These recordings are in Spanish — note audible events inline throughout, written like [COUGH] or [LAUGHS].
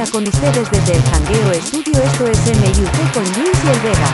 Vega con ustedes desde el Jangueo Estudio. Esto es MUT con Luis y el Vega.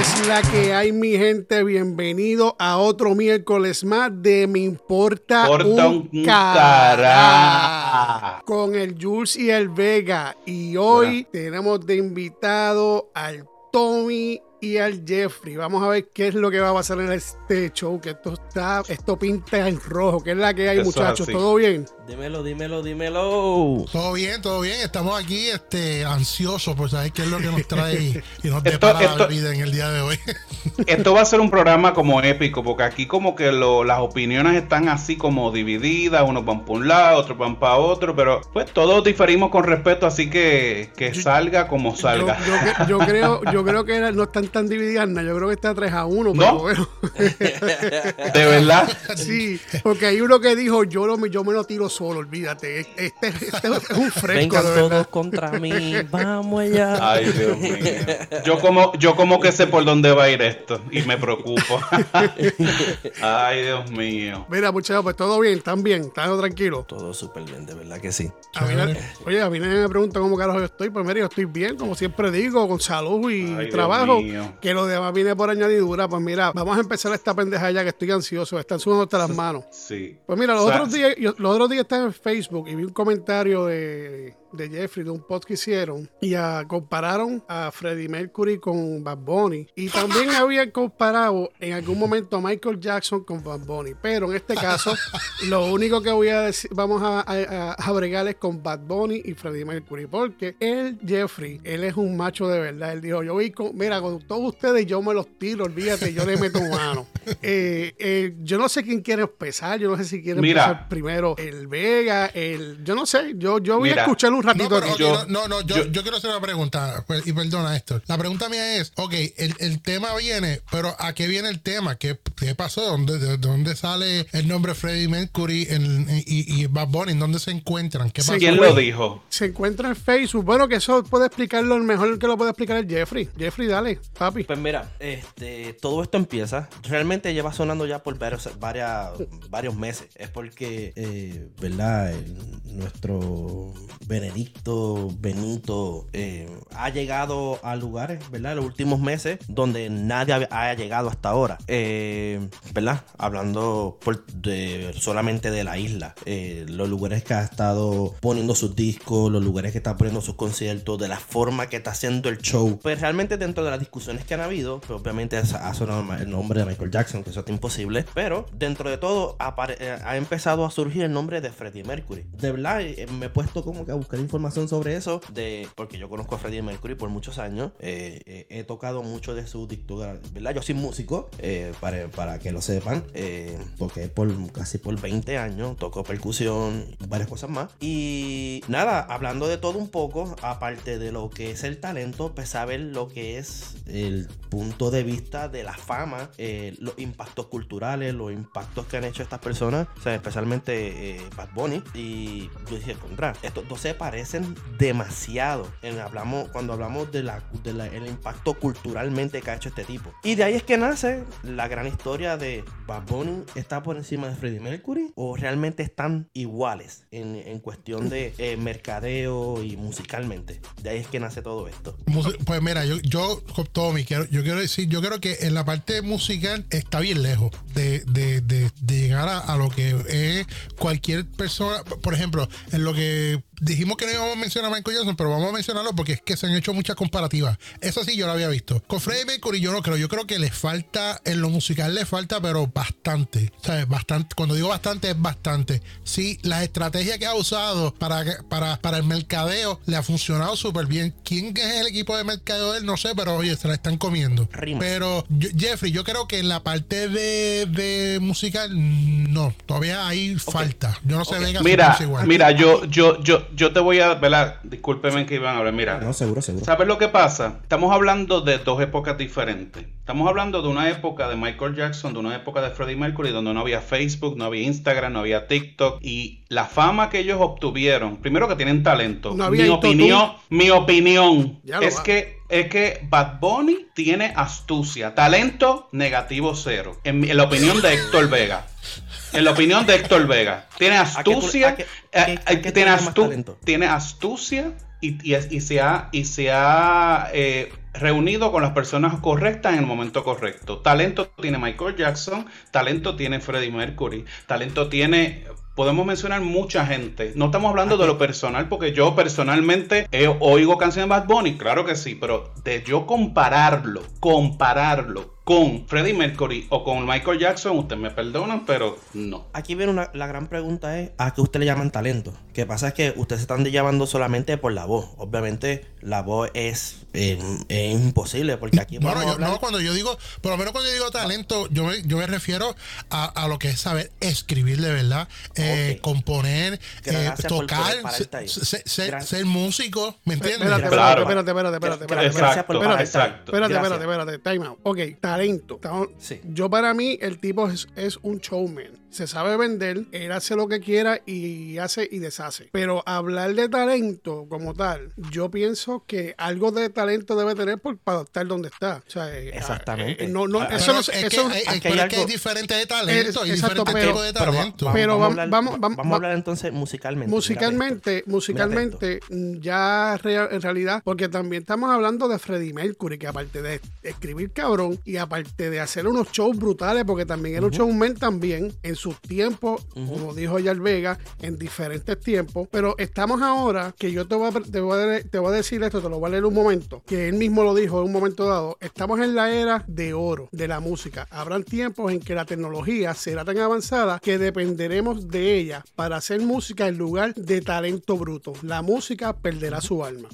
Es la que hay, mi gente. Bienvenido a otro miércoles más de Me Importa Importa un un. Con el Jules y el Vega. Y hoy tenemos de invitado al Tommy y al Jeffrey. Vamos a ver qué es lo que va a pasar en este show. Que esto está, esto pinta en rojo. ¿Qué es la que hay, Eso muchachos? así. ¿Todo bien? Dímelo, dímelo, dímelo. Todo bien, todo bien. Estamos aquí este, ansiosos por saber qué es lo que nos trae y nos Esto- depara la esto- vida en el día de hoy. [LAUGHS] Esto va a ser un programa como épico, porque aquí como que lo- las opiniones están así como divididas, unos van para un lado, otros van para otro, pero pues todos diferimos con respeto, así que que salga como salga. Yo, yo creo, yo creo que no están tan divididas, nada. yo creo que está 3 a 1, pero ¿No? bueno. [LAUGHS] De verdad. [LAUGHS] Sí, porque hay uno que dijo, yo, lo, yo me lo tiro solo, olvídate. Este, este es un fresco, Vengan todos contra mí. Vamos allá. Ay, Dios mío. Yo como, yo como que sé por dónde va a ir esto y me preocupo. [LAUGHS] Ay, Dios mío. Mira, muchachos, pues todo bien, están bien, están tranquilos. Todo súper bien, de verdad que sí. A mí, nadie- oye, a mí nadie me pregunta cómo carajo yo estoy, pues mira, yo estoy bien, como siempre digo, con salud y Ay, Dios trabajo, mío. que lo demás viene por añadidura. Pues mira, vamos a empezar esta pendeja ya que estoy ansioso, están sudando hasta las manos. Sí. Pues mira, los O sea, otros días, yo- los otros días estaba en Facebook y vi un comentario de, de Jeffrey de un post que hicieron y compararon a Freddie Mercury con Bad Bunny y también [LAUGHS] habían comparado en algún momento a Michael Jackson con Bad Bunny, pero en este caso [LAUGHS] lo único que voy a decir, vamos a, a, a bregar es con Bad Bunny y Freddie Mercury porque él, Jeffrey, él es un macho de verdad, él dijo, yo vi con, mira, con todos ustedes yo me los tiro, olvídate, yo le meto mano. [LAUGHS] Eh, eh, yo no sé quién quiere empezar, yo no sé si quiere Mira. empezar primero el Vega, el, yo no sé, yo, yo voy a escuchar un Ratito pero, Yo- no, no, no, yo, yo- yo quiero hacer una pregunta, pues, y perdona esto. La pregunta mía es, ok, el, el tema viene, pero ¿a qué viene el tema? ¿Qué, qué pasó? ¿Dónde, de, dónde sale el nombre Freddie Mercury en- y, y Bad Bunny? ¿En dónde se encuentran? ¿Qué pasó? ¿Quién lo dijo? Se encuentra en Facebook. Bueno, que eso puede explicarlo el mejor que lo puede explicar el Jeffrey. Jeffrey, dale, papi. Pues mira, este, todo esto empieza. Realmente lleva sonando ya por varios, varias- varios meses. Es porque, eh, ¿verdad? El- nuestro Benedicto Benito eh, ha llegado a lugares, ¿verdad? En los últimos meses donde nadie haya llegado hasta ahora. Eh, ¿Verdad? Hablando por- de, solamente de la isla. Eh, los lugares que ha estado poniendo sus discos, los lugares que está poniendo sus conciertos, de la forma que está haciendo el show. Pues realmente dentro de las discusiones que han habido, pues obviamente ha sonado el nombre de Michael Jackson, que eso está imposible. Pero dentro de todo eh, ha empezado a surgir el nombre de Freddie Mercury. De verdad, eh, me he puesto como que a buscar información sobre eso, de porque yo conozco a Freddie Mercury por muchos años. eh, eh, he tocado mucho de su discografía, ¿verdad? Yo soy músico, eh, para, para que lo sepan, eh, toqué por casi por 20 años, toco percusión, varias cosas más. Y nada, hablando de todo un poco, aparte de lo que es el talento, pues saber lo que es el punto de vista de la fama, eh, los impactos culturales, los impactos que han hecho estas personas, o sea, especialmente eh, Bad Bunny. Y yo dije, contra, estos dos se parecen demasiado. En, hablamos, cuando hablamos de la, el impacto culturalmente que ha hecho este tipo. Y de ahí es que nace la gran historia de Bad Bunny está por encima de Freddie Mercury o realmente están iguales en, en cuestión de eh, mercadeo y musicalmente. De ahí es que nace todo esto. Pues mira, yo, yo Tommy, quiero, yo quiero decir, yo creo que en la parte musical está bien lejos de, de- de- llegar a lo que es cualquier persona. Por ejemplo, en lo que dijimos que no íbamos a mencionar a Michael Jackson, pero vamos a mencionarlo porque es que se han hecho muchas comparativas. Eso sí, yo lo había visto. Con Freddie Mercury yo no creo. Yo creo que le falta, en lo musical le falta, pero bastante. ¿Sabes? Bastante. Cuando digo bastante, es bastante. Sí, la estrategia que ha usado para, para, para el mercadeo le ha funcionado súper bien. ¿Quién es el equipo de mercadeo de él? No sé, pero oye, se la están comiendo. Rimas. Pero yo- Jeffrey, yo creo que en la parte de, de musical, no. Todavía hay falta. Yo no sé, Ok. venga, si Mira, igual. mira, yo, yo, yo, yo te voy a, ¿verdad? Discúlpeme que iban a hablar. Mira, No, seguro, seguro. ¿Sabes lo que pasa? Estamos hablando de dos épocas diferentes. Estamos hablando de una época de Michael Jackson, de una época de Freddie Mercury, donde no había Facebook, no había Instagram, no había TikTok. Y la fama que ellos obtuvieron, primero que tienen talento. No había mi opinión, mi opinión Ya lo es va. que es que Bad Bunny tiene astucia, talento negativo cero, en, en la opinión de Héctor Vega. En la opinión de Héctor Vega, tiene astucia, tiene, astu tiene astucia y, y, y, se ha, y se ha eh, reunido con las personas correctas en el momento correcto. Talento tiene Michael Jackson, talento tiene Freddie Mercury, talento tiene podemos mencionar mucha gente. No estamos hablando de lo personal, porque yo personalmente oigo canciones de Bad Bunny, claro que sí, pero de yo compararlo, compararlo con Freddie Mercury o con Michael Jackson, ustedes me perdonan, pero no. Aquí viene una, la gran pregunta es, ¿a qué usted le llaman talento? Que pasa es que ustedes están llamando solamente por la voz. Obviamente la voz es, es imposible porque aquí... Bueno, yo, no, cuando yo digo, por lo menos cuando yo digo talento, yo me, yo me refiero a, a lo que es saber escribir de verdad, eh, componer, eh, tocar, ser, ser, músico, ¿me entiendes? Espérate, espérate, espérate, espérate, espérate, espérate, exacto, espérate, exacto. espérate, espérate, espérate, time out. Ok, talento. Yo para mí el tipo es, es un showman se sabe vender, él hace lo que quiera y hace y deshace. Pero hablar de talento como tal, yo pienso que algo de talento debe tener por, para estar donde está. Exactamente. no, no, eso no, es eso, que, hay, que hay diferentes de talento y exacto, diferentes tipos de talento. Pero, vamos, vamos, vamos, a hablar entonces musicalmente. Musicalmente, musicalmente, ya en realidad, porque también estamos hablando de Freddie Mercury, que aparte de escribir cabrón y aparte de hacer unos shows brutales, porque también era un showman también, en sus tiempos, como dijo Yal Vega, en diferentes tiempos. Pero estamos ahora, que yo te voy, a, te, voy a, te voy a decir esto, te lo voy a leer un momento, que él mismo lo dijo en un momento dado. Estamos en la era de oro de la música. Habrán tiempos en que la tecnología será tan avanzada que dependeremos de ella para hacer música en lugar de talento bruto. La música perderá su alma.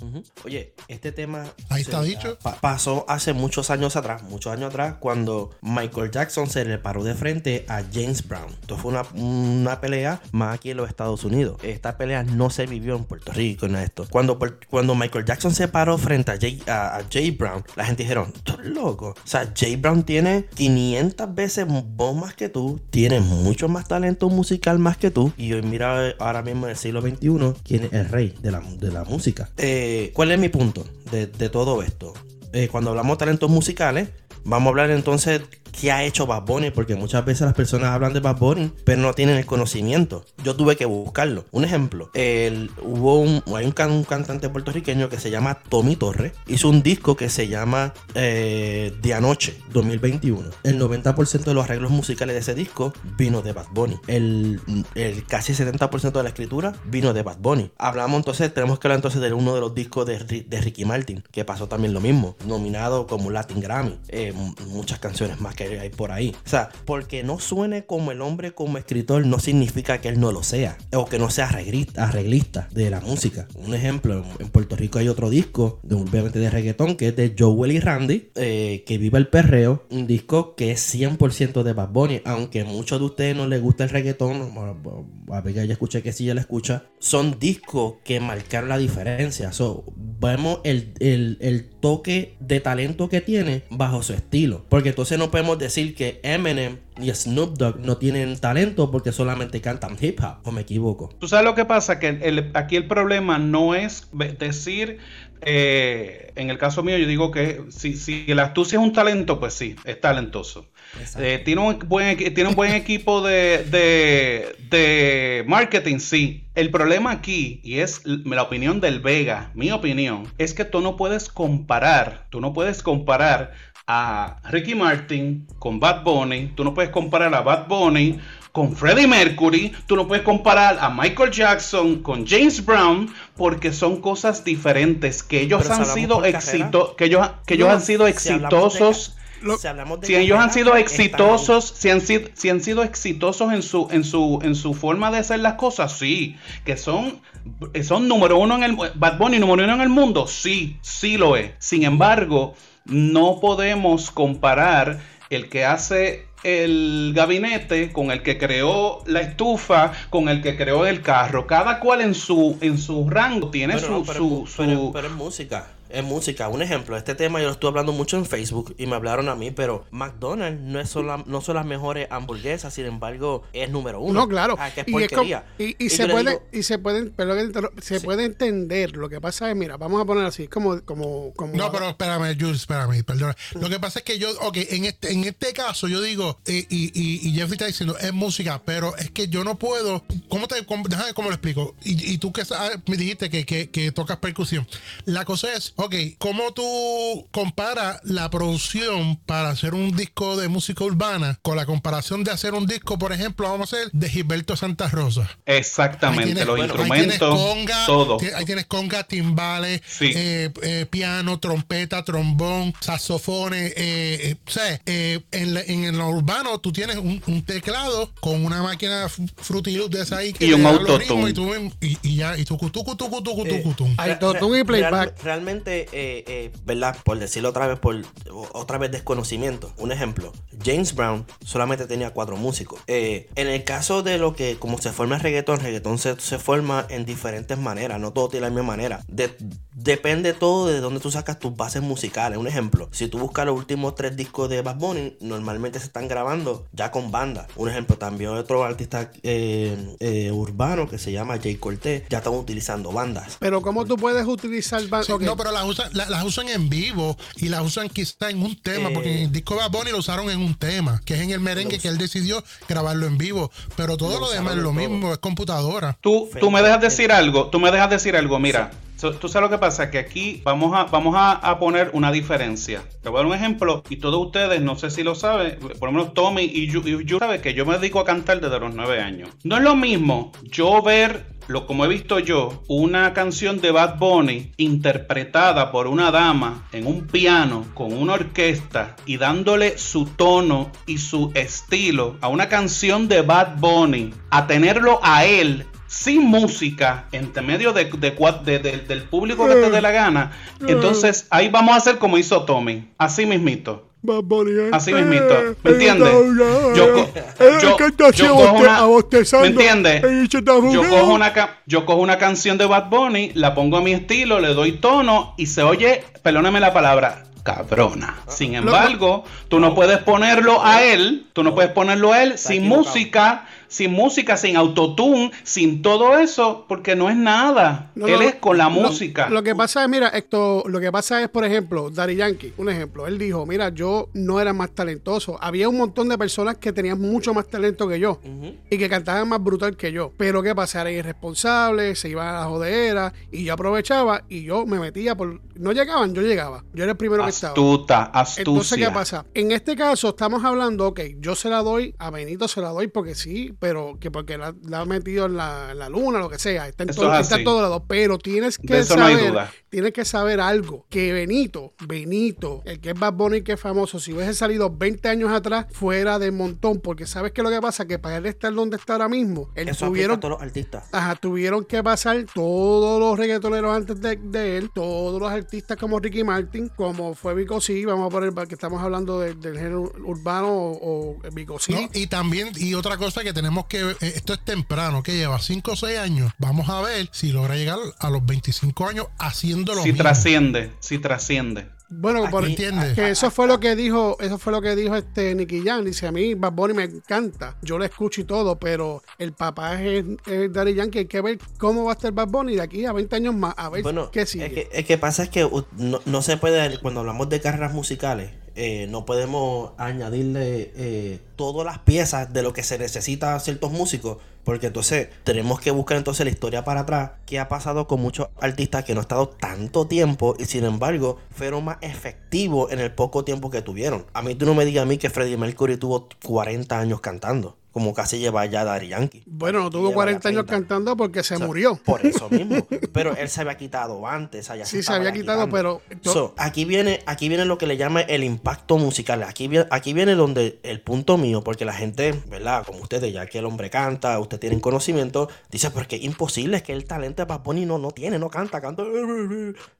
Oye, este tema... Ahí está dicho. pasó hace muchos años atrás, muchos años atrás, cuando Michael Jackson se le paró de frente a James Brown. Esto fue una, pelea más aquí en los Estados Unidos. Esta pelea no se vivió en Puerto Rico, en esto. Cuando, cuando Michael Jackson se paró frente a Jay, Brown, la gente dijeron, tú loco. O sea, Jay Brown tiene 500 veces más que tú, tiene mucho más talento musical más que tú. Y hoy mira ahora mismo en el siglo XXI, quién es el rey de la, de la música. Eh, ¿Cuál es mi punto de, todo esto? Eh, cuando hablamos de talentos musicales, vamos a hablar entonces qué ha hecho Bad Bunny, porque muchas veces las personas hablan de Bad Bunny, pero no tienen el conocimiento. Yo tuve que buscarlo. Un ejemplo, hubo un, hay un, cantante puertorriqueño que se llama Tommy Torres, hizo un disco que se llama eh, De Anoche 2021. El 90% de los arreglos musicales de ese disco vino de Bad Bunny. El, casi 70% de la escritura vino de Bad Bunny. Hablamos entonces, tenemos que hablar entonces de uno de los discos de, de Ricky Martin, que pasó también lo mismo, nominado como Latin Grammy. Eh, muchas canciones más que hay por ahí. O sea, porque no suene como el hombre como escritor no significa que él no lo sea o que no sea arreglista, de la música. Un ejemplo, en Puerto Rico hay otro disco, de, obviamente de reggaetón, que es de Joel y Randy, eh, que viva el perreo, un disco que es 100% de Bad Bunny, aunque muchos de ustedes no les gusta el reggaetón, a ver, ya escuché que sí, ya la escucha, son discos que marcaron la diferencia. So, vemos el, el, el toque de talento que tiene bajo su estilo, porque entonces no podemos decir que Eminem y Snoop Dogg no tienen talento porque solamente cantan hip hop, o me equivoco. Tú sabes lo que pasa, que aquí el problema no es decir, eh, en el caso mío yo digo que si, si la astucia es un talento, pues sí, es talentoso. Eh, tiene, un buen, tiene un buen [LAUGHS] equipo de, de, de marketing, sí. El problema aquí, y es la opinión del Vega, mi opinión, es que tú no puedes comparar, tú no puedes comparar a Ricky Martin con Bad Bunny, tú no puedes comparar a Bad Bunny con Freddie Mercury, tú no puedes comparar a Michael Jackson con James Brown porque son cosas diferentes que ellos han sido éxitos, que ellos, que ellos han sido exitosos. Si, ellos han sido exitosos, si han sido, si han sido exitosos en su, en su, en su forma de hacer las cosas, sí. Que son, son número uno en el Bad Bunny número uno en el mundo, sí, sí lo es. Sin embargo, no podemos comparar el que hace el gabinete con el que creó la estufa, con el que creó el carro. Cada cual en su en su rango tiene su, su, su, pero, es música. Es música. Un ejemplo, este tema yo lo estuve hablando mucho en Facebook y me hablaron a mí, pero McDonald's no, es sola- no son las mejores hamburguesas, sin embargo, es número uno. No, claro. Ah, que es y, es porquería. y, y Y se puede, digo- y se pueden, puede entender. Lo que pasa es, mira, vamos a poner así, como, como, como. No, pero espérame, Jules, espérame, perdona. Lo que pasa es que yo, ok, en este, en este caso yo digo, eh, y, y, y Jeffrey está diciendo, es música, pero es que yo no puedo, ¿cómo te, cómo, déjame cómo lo explico? Y, y tú que sabes, me dijiste que, que, que tocas percusión. La cosa es, ok, ¿cómo tú comparas la producción para hacer un disco de música urbana con la comparación de hacer un disco, por ejemplo, vamos a hacer de Gilberto Santa Rosa? Ahí Exactamente, tienes- los bueno, ahí instrumentos, tienes conga, todo. Ahí tienes conga, timbales, Sí. eh, eh, piano, trompeta, trombón, saxofones. Eh, eh, o sea, eh, en, la- en lo urbano tú tienes un, un teclado con una máquina f- Fruity Loop de esa ahí que Y un autotune. Y, y, y ya, y tu tucu, tucu, tucu, tucu. Hay Re- autotune y playback. real- realmente, eh, eh, ¿verdad? Por decirlo otra vez, por otra vez desconocimiento. Un ejemplo, James Brown solamente tenía cuatro músicos. Eh, en el caso de lo que, como se forma el reggaetón, el reggaetón se, se forma en diferentes maneras, no todo tiene la misma manera. De- depende todo de dónde tú sacas tus bases musicales. Un ejemplo, si tú buscas los últimos tres discos de Bad Bunny, normalmente se están grabando ya con banda. Un ejemplo, también otro artista eh, eh, urbano que se llama Jay Cortez, ya están utilizando bandas. Pero ¿cómo tú puedes utilizar... ba- Sí, ok, No, pero las usan, la- las usan en vivo y las usan quizá en un tema, Eh. porque en el disco de Bad Bunny lo usaron en un tema, que es en el merengue que él decidió grabarlo en vivo. Pero todo Lo demás es lo todo. mismo, es computadora. Tú, tú me dejas decir algo, tú me dejas decir algo, mira, so- tú sabes lo que pasa, que aquí vamos a, vamos a, a poner una diferencia. Te voy a dar un ejemplo y todos ustedes, no sé si lo saben, por lo menos Tommy y yo, y yo saben que yo me dedico a cantar desde los nueve años. No es lo mismo yo ver lo como he visto yo, una canción de Bad Bunny interpretada por una dama en un piano con una orquesta y dándole su tono y su estilo a una canción de Bad Bunny, a tenerlo a él sin música, entre medio de, de cua- de- de- del público que te dé la gana, entonces ahí vamos a hacer como hizo Tommy, así mismito. Bad Bunny, eh. Así mismito, ¿me entiendes? Yo cojo una- ¿me entiendes? Yo cojo, una yo cojo una canción de Bad Bunny, la pongo a mi estilo, le doy tono y se oye, perdóname la palabra, cabrona. Sin embargo, tú no puedes ponerlo a él, tú no puedes ponerlo a él sin música, sin música, sin autotune, sin todo eso, porque no es nada. No, él no, es con la música. Lo, que pasa es, mira, esto, lo que pasa es, por ejemplo, Daddy Yankee, un ejemplo. Él dijo, mira, yo no era más talentoso. Había un montón de personas que tenían mucho más talento que yo y que cantaban más brutal que yo. Pero qué pasa, eran irresponsables, se iban a la jodera y yo aprovechaba y yo me metía por... No llegaban, yo llegaba. Yo era el primero que estaba. Astuta, astucia. Entonces, ¿qué pasa? En este caso, estamos hablando, ok, yo se la doy, a Benito se la doy porque sí, pero que porque la, la ha metido en la, en la luna, lo que sea, está en, todo, es está en así. todos lados, pero tienes que De no saber, tienes que saber algo, que Benito, Benito, el que es Bad Bunny, que es famoso, si hubiese salido 20 años atrás, fuera del montón, porque sabes que lo que pasa, que para él estar donde está ahora mismo, él Eso tuvieron a todos los artistas. Ajá, tuvieron que pasar todos los reggaetoneros antes de, de él, todos los artistas como Ricky Martin, como fue Vico C, vamos a poner, que estamos hablando de- del género urbano o, o Vico. ¿no? Y también, y otra cosa que tenemos que ver, eh, esto es temprano, que lleva 5 o 6 años. Vamos a ver si logra llegar a los 25 años haciendo lo Si mismo. trasciende, si trasciende. Bueno, por, Aquí- ¿Entiendes? que eso fue lo que dijo, eso fue lo que dijo este Nicky Jam. Dice, a mí Bad Bunny me encanta, yo lo escucho y todo, pero el papá es, es Daddy Yankee, hay que ver cómo va a estar Bad Bunny de aquí a 20 años más, a ver Bueno, qué es sigue. que, es que pasa es que uh, no, no se puede, cuando hablamos de carreras musicales, eh, no podemos añadirle eh, todas las piezas de lo que se necesita a ciertos músicos, porque entonces tenemos que buscar entonces la historia para atrás, qué ha pasado con muchos artistas que no han estado tanto tiempo y sin embargo fueron más efectivos en el poco tiempo que tuvieron. A mí tú no me digas a mí que Freddie Mercury tuvo 40 años cantando, como casi lleva ya Daddy Yankee. bueno, no tuvo Lleva 40 ya años 30. cantando porque se O sea, murió. Por eso [LAUGHS] mismo. Pero él se había quitado antes. allá Sí, se había quitado, pero- So, aquí viene, aquí viene lo que le llama el impacto musical. Aquí viene, aquí viene donde el punto mío, porque la gente, ¿verdad? Como ustedes, ya que el hombre canta, ustedes tienen conocimiento, dice, porque es imposible, es que el talento de Bad Bunny no, no tiene, no canta, canta.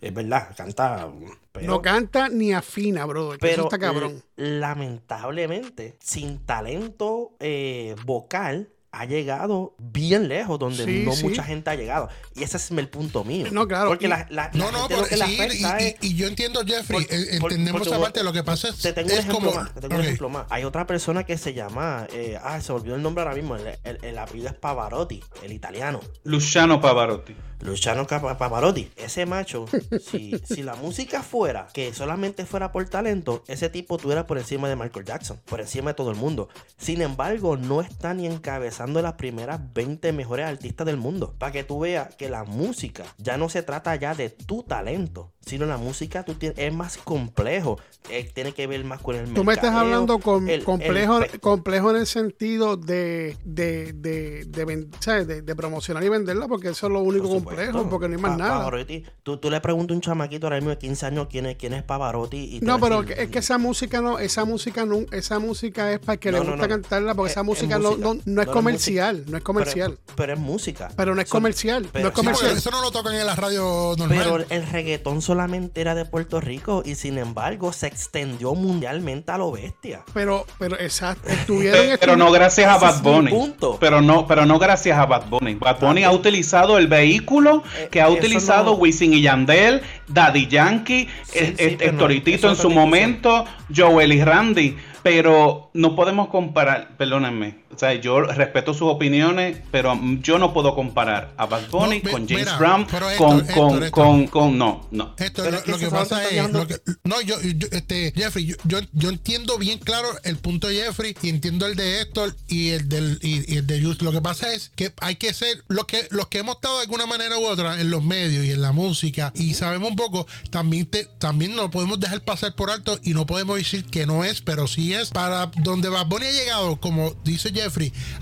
Es verdad, canta. Pero, no canta ni afina, bro. pero eso está cabrón. lamentablemente, sin talento eh, vocal, ha llegado bien lejos, donde Sí, no sí. mucha gente ha llegado. Y ese es el punto mío. No, claro, Porque y- la, la- la No, no, gente pero lo que sí, afecta y, es- y- y yo entiendo, Jeffrey, Por- eh, por- entendemos esa parte. Lo que pasa es, Te tengo un es ejemplo como. más. Te tengo un ejemplo más. Hay otra persona que se llama. eh, ah, se olvidó el nombre ahora mismo. El, el- el apellido es Pavarotti, el italiano. Luciano Pavarotti. Luciano Pavarotti. Ese macho, si, si la música fuera que solamente fuera por talento, ese tipo tuviera por encima de Michael Jackson, por encima de todo el mundo. Sin embargo, no está ni encabezando las primeras 20 mejores artistas del mundo. Para que tú veas que la música ya no se trata ya de tu talento, sino la música tú tienes, es más complejo. Eh, tiene que ver más con el Tú me estás mercadeo, hablando con el- complejo, el complejo en el sentido de, de, de, de, de- de promocionar y venderla, porque eso es lo único Por complejo, porque no hay más Pa- nada. Pavarotti, tú, tú le preguntas a un chamaquito ahora mismo de 15 años quién es, quién es Pavarotti. Y No, pero decir- es que esa música no, esa música no, esa música es para el que No, le no, gusta no. cantarla, porque Es- esa es música, no, música. no, no es No, no es comercial, no es comercial. Pero, pero es música. Pero no es Son- comercial, pero- no es Sí, comercial. eso no lo tocan en la radio normal. Pero el reggaetón solamente era de Puerto Rico y sin embargo se extendió mundialmente a lo bestia. Pero, pero exacto, estuvieron, Pero no gracias a Bad Bunny. punto. Pero no, pero no gracias a Bad Bunny. Bad Bunny ha utilizado el vehículo Eh, que ha utilizado no- Wisin y Yandel, Daddy Yankee, Sí, sí, pero no, Toritito en su momento, Joel y Randy. Pero no podemos comparar, perdónenme, o sea, yo respeto sus opiniones, pero yo no puedo comparar a Bad Bunny No, mi- con James mira, Brown, Héctor, con, Héctor, con, Héctor. con, con- no, no. Esto lo, es lo que pasa es dejando- lo que- no yo, yo- este Jeffrey yo, yo, yo entiendo bien claro el punto de Jeffrey y entiendo el de Héctor y el del y, y el de Just lo que pasa es que hay que ser lo que los que hemos estado de alguna manera u otra en los medios y en la música y sabemos un poco también te, también no podemos dejar pasar por alto y no podemos decir que no es pero sí es para donde Bad Bunny ha llegado como dice Jeffrey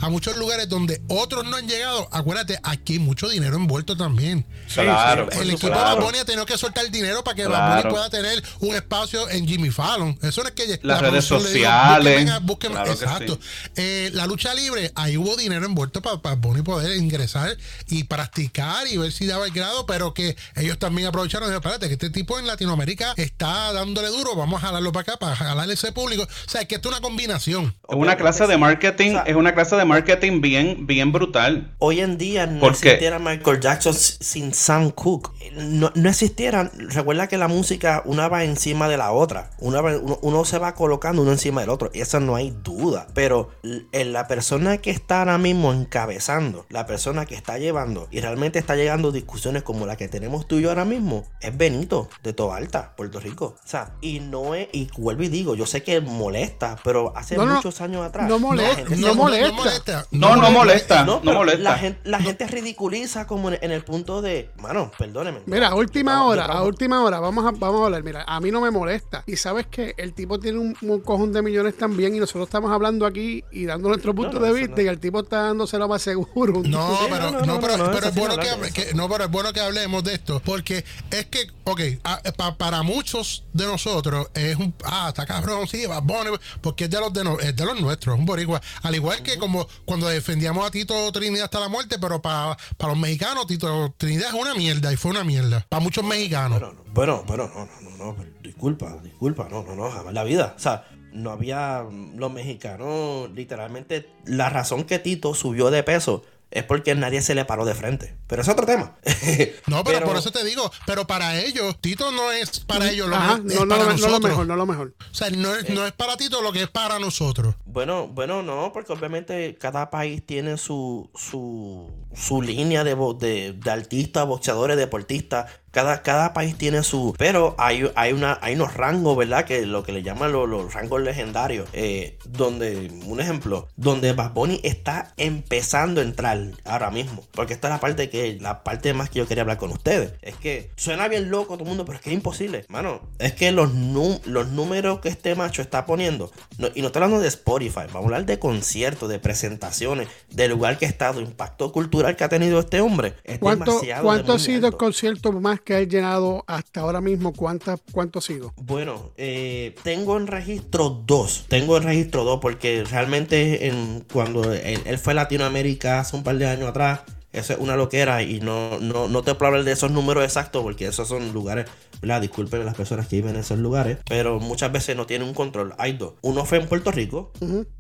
a muchos lugares donde otros no han llegado acuérdate aquí hay mucho dinero envuelto también claro, el equipo de claro. Bad Bunny ha tenido que soltar dinero para que Claro. Bunny pueda tener un espacio en Jimmy Fallon. Eso no es que Las la redes sociales. "Búsqueme a- búsqueme". Claro que exacto. Eh, la lucha libre, ahí hubo dinero envuelto para Bunny poder ingresar y practicar y ver si daba el grado, pero que ellos también aprovecharon y dijeron, espérate, que este tipo en Latinoamérica está dándole duro, vamos a jalarlo para acá, para jalarle ese público. O sea, es que esto es una combinación. Una clase de marketing, O sea, es una clase de marketing bien, bien brutal. Hoy en día no existiera Michael Jackson sin Sam Cooke. No, no existieran. Recuerda que la música una va encima de la otra. Una va- uno, uno se va colocando uno encima del otro. Y eso no hay duda. Pero la persona que está ahora mismo encabezando, la persona que está llevando y realmente está llegando a discusiones como la que tenemos tú y yo ahora mismo, es Benito de Tobalta, Puerto Rico. O sea, y no es, y vuelvo y digo, yo sé que molesta, pero hace No, no, muchos años atrás. no molesta, gente no molesta. No, no molesta. no, No pero molesta. La gente, la gente ridiculiza como en, en el punto de, mano, perdóneme. Mira, a última hora, a última hora, vamos a, vamos a hablar. Mira, a mí no me molesta. Y sabes que el tipo tiene un, un cojón de millones también. Y nosotros estamos hablando aquí y dando nuestro punto no, de vista. no. Y el tipo está dándoselo más seguro. [LAUGHS] No, pero, no, pero, es bueno no que, habla de que- eso. no, pero es bueno que hablemos de esto, porque es que, ok, a- pa- para muchos de nosotros es un, ah, está cabrón, sí, Bunny, porque es de los de, no- es de los nuestros, es un boricua. Al igual que como cuando defendíamos a Tito Trinidad hasta la muerte, pero para los mexicanos Tito Trinidad es una mierda y fue una mierda. Para muchos mexicanos. Bueno, no, bueno, no, no, no, disculpa, disculpa, no, no, no, jamás la vida. O sea, no había los mexicanos, literalmente, la razón que Tito subió de peso es porque nadie se le paró de frente. Pero es otro tema. [LAUGHS] No, pero, por eso te digo, pero para ellos, Tito no es para ellos lo Ajá, es no, no, para lo- no lo nosotros. mejor, no lo mejor. O sea, no es, no es para Tito lo que es para nosotros. Bueno, bueno, no, porque obviamente cada país tiene su, su, su línea de, de, de artistas, boxeadores, deportistas. Cada, cada país tiene su. Pero hay, hay, una, hay unos rangos, ¿verdad? Que lo que le llaman los, los rangos legendarios. eh, donde, un ejemplo, donde Bad Bunny está empezando a entrar ahora mismo. Porque esta es la parte que, la parte más que yo quería hablar con ustedes. Es que suena bien loco todo el mundo, pero es que es imposible. Mano, es que los, los números que este macho está poniendo, no- y no estoy hablando de Spotify, vamos a hablar de conciertos, de presentaciones, del lugar que ha estado, impacto cultural que ha tenido este hombre. Es ¿Cuánto, demasiado cuánto ha sido el concierto más que ha llenado hasta ahora mismo? ¿Cuánta, ¿Cuánto ha sido? Bueno, eh, tengo en registro dos. Tengo en registro dos porque realmente en, cuando él fue a Latinoamérica hace un par de años atrás, eso es una loquera y no, no, no te puedo hablar de esos números exactos porque esos son lugares, ¿verdad? Disculpen a las personas que viven en esos lugares, pero muchas veces no tienen un control. Hay dos. Uno fue en Puerto Rico,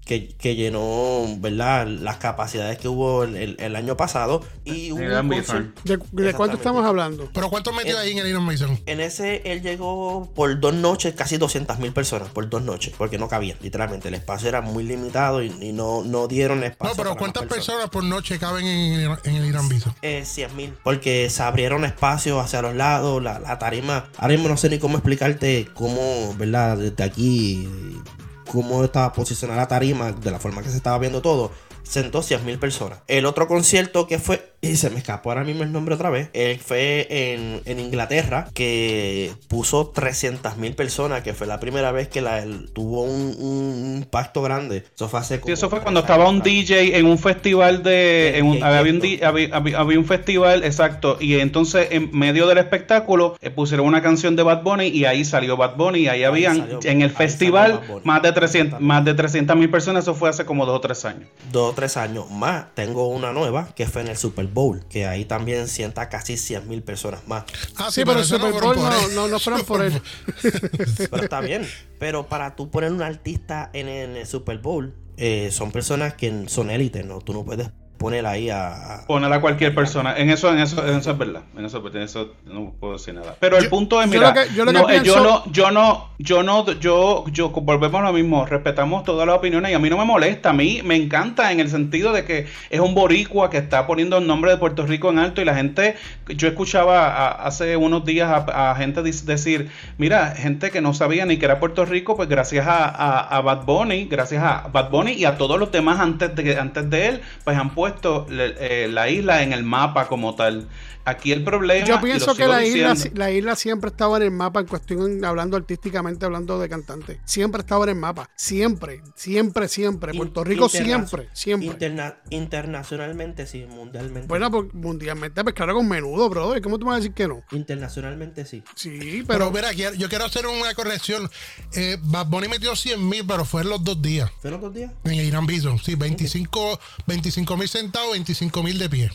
que, que llenó, ¿verdad? Las capacidades que hubo el, el- el año pasado. Y hubo ¿De, de cuánto estamos hablando? Pero ¿cuánto metió ahí en el Iron Mason? En ese él llegó por dos noches, casi 200 mil personas por dos noches, porque no cabía, literalmente. El espacio era muy limitado y, y no, no dieron espacio. No, pero para ¿cuántas personas por noche caben en el Iron Mason? Eh, 100 mil. Porque se abrieron espacios hacia los lados, la, la tarima. Ahora mismo no sé ni cómo explicarte cómo, ¿verdad? Desde aquí, cómo estaba posicionada la tarima, de la forma que se estaba viendo todo. Sentó 100 mil personas. El otro concierto que fue, y se me escapó ahora mismo el nombre otra vez, fue en, en Inglaterra, que puso 300 mil personas, que fue la primera vez que la, tuvo un, un impacto grande. Eso fue hace Sí, eso fue cuando estaba un. DJ en un festival de. en un- DJ había, un, había, había- había un festival, exacto. Y entonces, en medio del espectáculo, eh, pusieron una canción de Bad Bunny y ahí salió Bad Bunny. Y ahí habían, salió- en el ahí festival, más de 300 Exactamente. más de 300 mil personas. Eso fue hace como dos o tres años. dos o tres años más. Tengo una nueva que fue en el Super Bowl, que ahí también sienta casi 100 mil personas más. Ah, Sí, pero el Super Bowl no, no, no fueron por él. [LAUGHS] Pero está bien. Pero para tú poner un artista en, en el Super Bowl, eh, son personas que son élite, ¿no? Tú no puedes poner ahí a... a- Poner a cualquier persona. En eso, en eso, en eso es verdad. En eso, en eso no puedo decir nada. Pero el Yo- punto es, mira, yo no, eh, yo no, yo no, yo no, yo, yo, volvemos a lo mismo, respetamos todas las opiniones y a mí no me molesta, a mí me encanta en el sentido de que es un boricua que está poniendo el nombre de Puerto Rico en alto y la gente, yo escuchaba a- hace unos días a, a gente decir, mira, gente que no sabía ni que era Puerto Rico, pues gracias a, a, a Bad Bunny, gracias a Bad Bunny y a todos los demás antes de, antes de él, pues han puesto le- eh, la isla en el mapa como tal. Aquí el problema... Yo pienso que la isla, la isla siempre estaba en el mapa en cuestión, hablando artísticamente, hablando de cantante. Siempre estaba en el mapa. Siempre, siempre, siempre. Puerto Rico interna- siempre, siempre. interna- internacionalmente sí, mundialmente. Bueno, pues, mundialmente, pues claro, con menudo, brother. ¿Cómo tú me vas a decir que no? Internacionalmente sí. Sí, Pero pero. mira, quiero- yo quiero hacer una corrección. Eh, Bad Bunny metió 100 mil, pero fue en los dos días. ¿Fue los dos días? En el Irán Bison, sí, 25 mil sentados, 25 mil de pie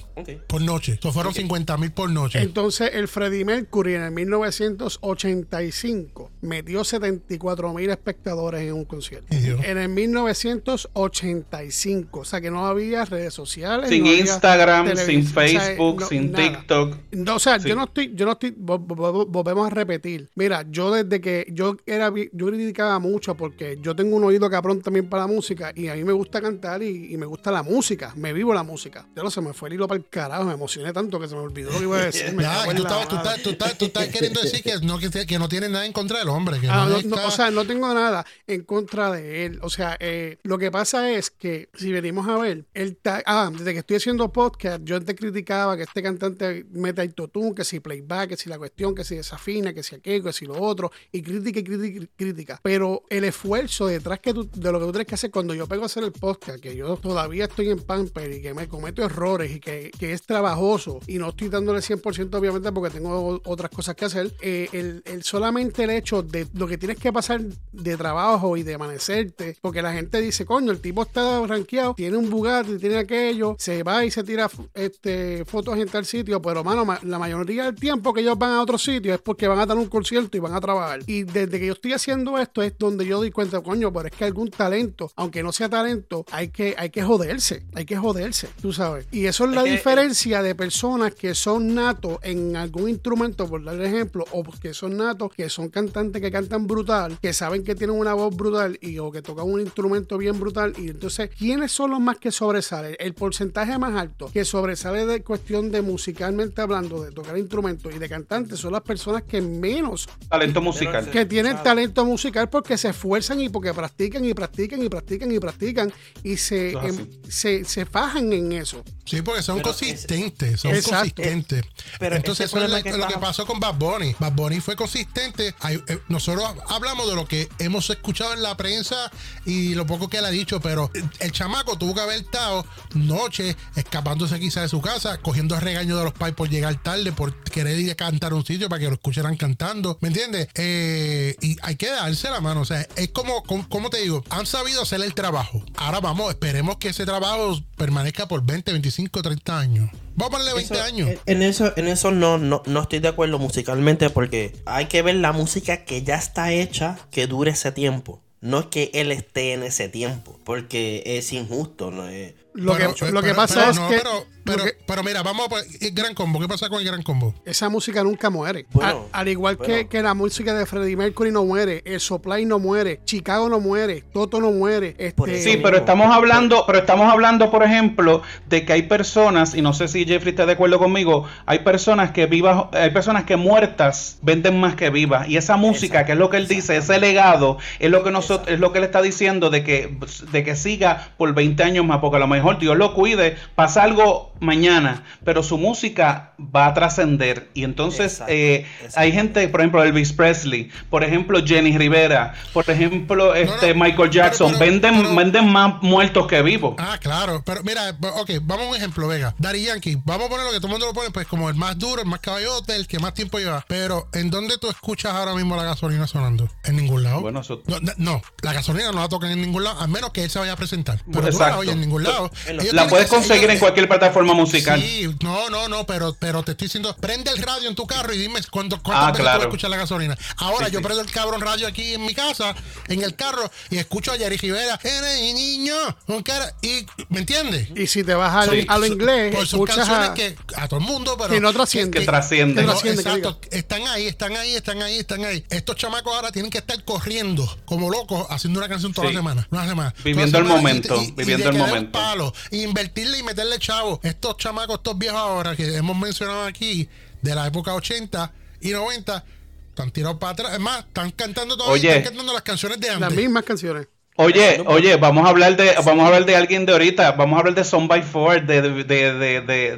por noche. Eso fueron 50 mil por noche. Entonces, el Freddie Mercury en el 1985 metió 74 mil espectadores en un concierto. En el 1985, o sea que no había redes sociales. Sin no Instagram, sin televisión, o sea, Facebook, no- sin nada. TikTok. No, o sea, Sí. yo no estoy, yo no estoy, vo- vo- vo- volvemos a repetir. Mira, yo desde que yo era, yo criticaba mucho porque yo tengo un oído cabrón también para la música y a mí me gusta cantar y, y me gusta la música, me vivo la música. Ya lo se me fue el hilo para el carajo, me emocioné tanto que se me olvidó lo que iba a decir. cago tú, estabas- tú estás, tú estás- tú estás queriendo decir que no, que, que no tiene nada en contra del hombre. Que Ah, no no, o sea, no tengo nada en contra de él. O sea, eh, lo que pasa es que si venimos a ver, ta- ah, desde que estoy haciendo podcast, yo antes criticaba que este cantante mete autotune, que si playback, que si la cuestión, que si desafina, que si aquello, que si lo otro, y crítica y crítica, crítica. Pero el esfuerzo detrás que tú- de lo que tú tienes que hacer cuando yo pego a hacer el podcast, que yo todavía estoy en Pamper que me cometo errores y que, que es trabajoso y no estoy dándole 100% obviamente porque tengo otras cosas que hacer, eh, el, el solamente el hecho de lo que tienes que pasar de trabajo y de amanecerte, porque la gente dice, coño, el tipo está rankeado, tiene un Bugatti, tiene aquello, se va y se tira este, fotos en tal sitio, pero mano, ma- la mayoría del tiempo que ellos van a otro sitio es porque van a dar un concierto y van a trabajar. Y desde que yo estoy haciendo esto es donde yo doy cuenta, coño, pero es que algún talento, aunque no sea talento, hay que, hay que joderse, hay que joderse, tú sabes. Y eso es la que- diferencia de personas que son natos en algún instrumento, por dar ejemplo, o que son natos, que son cantantes que cantan brutal, que saben que tienen una voz brutal y o que tocan un instrumento bien brutal. Y entonces, ¿quiénes son los más que sobresalen? El porcentaje más alto que sobresale de cuestión de musicalmente hablando, de tocar instrumentos y de cantantes, son las personas que menos Talento musical. que tienen talento musical porque se esfuerzan y porque practican y practican y practican y practican y se, em- se, se fajan en eso. Sí, porque son Pero consistentes, son Exacto. consistentes. Pero Entonces, eso es problema la- que lo que pasó con Bad Bunny. Bad Bunny fue consistente. Eh, nosotros hablamos de lo que hemos escuchado en la prensa y lo poco que él ha dicho, pero el, el chamaco tuvo que haber estado noche escapándose quizá de su casa, cogiendo el regaño de los pais por llegar tarde, por querer ir a cantar a un sitio para que lo escucharan cantando. ¿Me entiendes? Eh, y hay que darse la mano. O sea, es como, como, como te digo, han sabido hacer el trabajo. Ahora vamos, esperemos que ese trabajo permanezca por 20, 25, 30 años. Vamos a ponerle 20 Eso- años. En, en eso, en eso no, no, no estoy de acuerdo musicalmente porque hay que ver la música que ya está hecha que dure ese tiempo. No es que él esté en ese tiempo, porque es injusto, ¿no? Lo Pero- que, lo que pasa pero es no, que, Pero, pero, que- pero mira, vamos a el gran combo. ¿Qué pasa con el gran combo? esa música nunca muere. Bueno, al igual que, bueno. que la música de Freddie Mercury no muere, el Supply no muere, Chicago no muere, Toto no muere. Este, Sí, pero estamos hablando, pero estamos hablando, por ejemplo, de que hay personas, y no sé si Jeffrey está de acuerdo conmigo, hay personas que vivas, hay personas que muertas venden más que vivas. Y esa música, Exacto, que es lo que él dice, ese legado, es lo que nosotros, es lo que él está diciendo de que, de que siga por 20 años más, porque a lo mejor Dios lo cuide, pasa algo mañana, pero su música va a trascender. Y entonces Exacto, eh, exacto. hay gente, por ejemplo, Elvis Presley, por ejemplo, Jenny Rivera, por ejemplo, este no, Michael Jackson, pero- pero- venden, pero- venden más muertos que vivos. Ah, claro. Pero mira, ok, vamos a un ejemplo, Vega. Dari Yankee, vamos a poner lo que todo el mundo lo pone, pues como el más duro, el más caballote, el que más tiempo lleva. Pero, ¿en dónde tú escuchas ahora mismo la gasolina sonando? En ningún lado. Bueno, eso- no, la gasolina no la tocan en ningún lado, a menos que él se vaya a presentar. Pero tú la oyes en ningún lado. Ellos La puedes conseguir ellos- en cualquier plataforma musical. Sí, no, no, no, pero, pero te estoy diciendo, prende el radio en tu carro y dime cuánto, cuántas Ah, claro. escuchar la gasolina. Ahora Sí, yo sí. prendo el cabrón radio aquí en mi casa, en el carro, y escucho a Jerry Rivera, eres mi niño, con cara, y, ¿me entiendes? Y si te vas al, Sí, a lo son- inglés, pues son escuchas canciones a... que a todo el mundo, pero Que no trascienden. Que trascienden. Que no, trascienden, que exacto, están ahí, están ahí, están ahí, están ahí. Estos chamacos ahora tienen que estar corriendo como locos haciendo una canción toda Sí. la semana. Una semana. Viviendo el momento, y- y- y viviendo de el momento. palo, invertirle y meterle chavo. Estos chamacos, estos viejos ahora que hemos mencionado aquí, de la época 80 y 90, están tirados para atrás. Es más, están cantando todavía, Oye. están cantando las canciones de Las antes. mismas canciones. Oye, oye, vamos a hablar de, vamos a hablar de alguien de ahorita, vamos a hablar de Son by Four, de, de, de, de, de-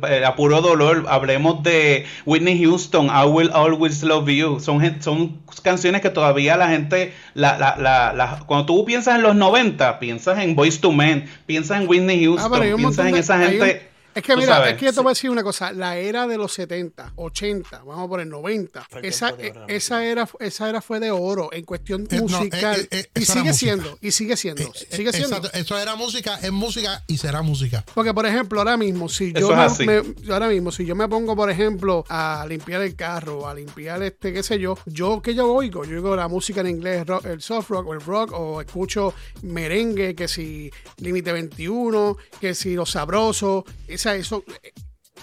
de- a puro dolor, hablemos de Whitney Houston, I Will Always Love You, son, son canciones que todavía la gente, la, la, la, la- cuando tú piensas en los 90, piensas en Boys to Men, piensas en Whitney Ah, Houston, piensas en esa gente... Es que mira, sabes, es que yo te voy a decir una cosa, la era de los 70, 80, vamos a poner 90, Fue el esa, la esa era esa era fue de oro en cuestión Eh, no, musical eh, eh, y eso era sigue música. siendo, y sigue siendo, Eh, sigue eh, siendo. exacto, eso era música, es música y será música. Porque, por ejemplo, ahora mismo, si yo me, ahora mismo, si yo me pongo, por ejemplo, a limpiar el carro, a limpiar este, qué sé yo, yo que yo oigo, yo oigo la música en inglés, rock- el soft rock o el rock, o escucho merengue, que si Límite 21, que si Los Sabrosos, esa, eso.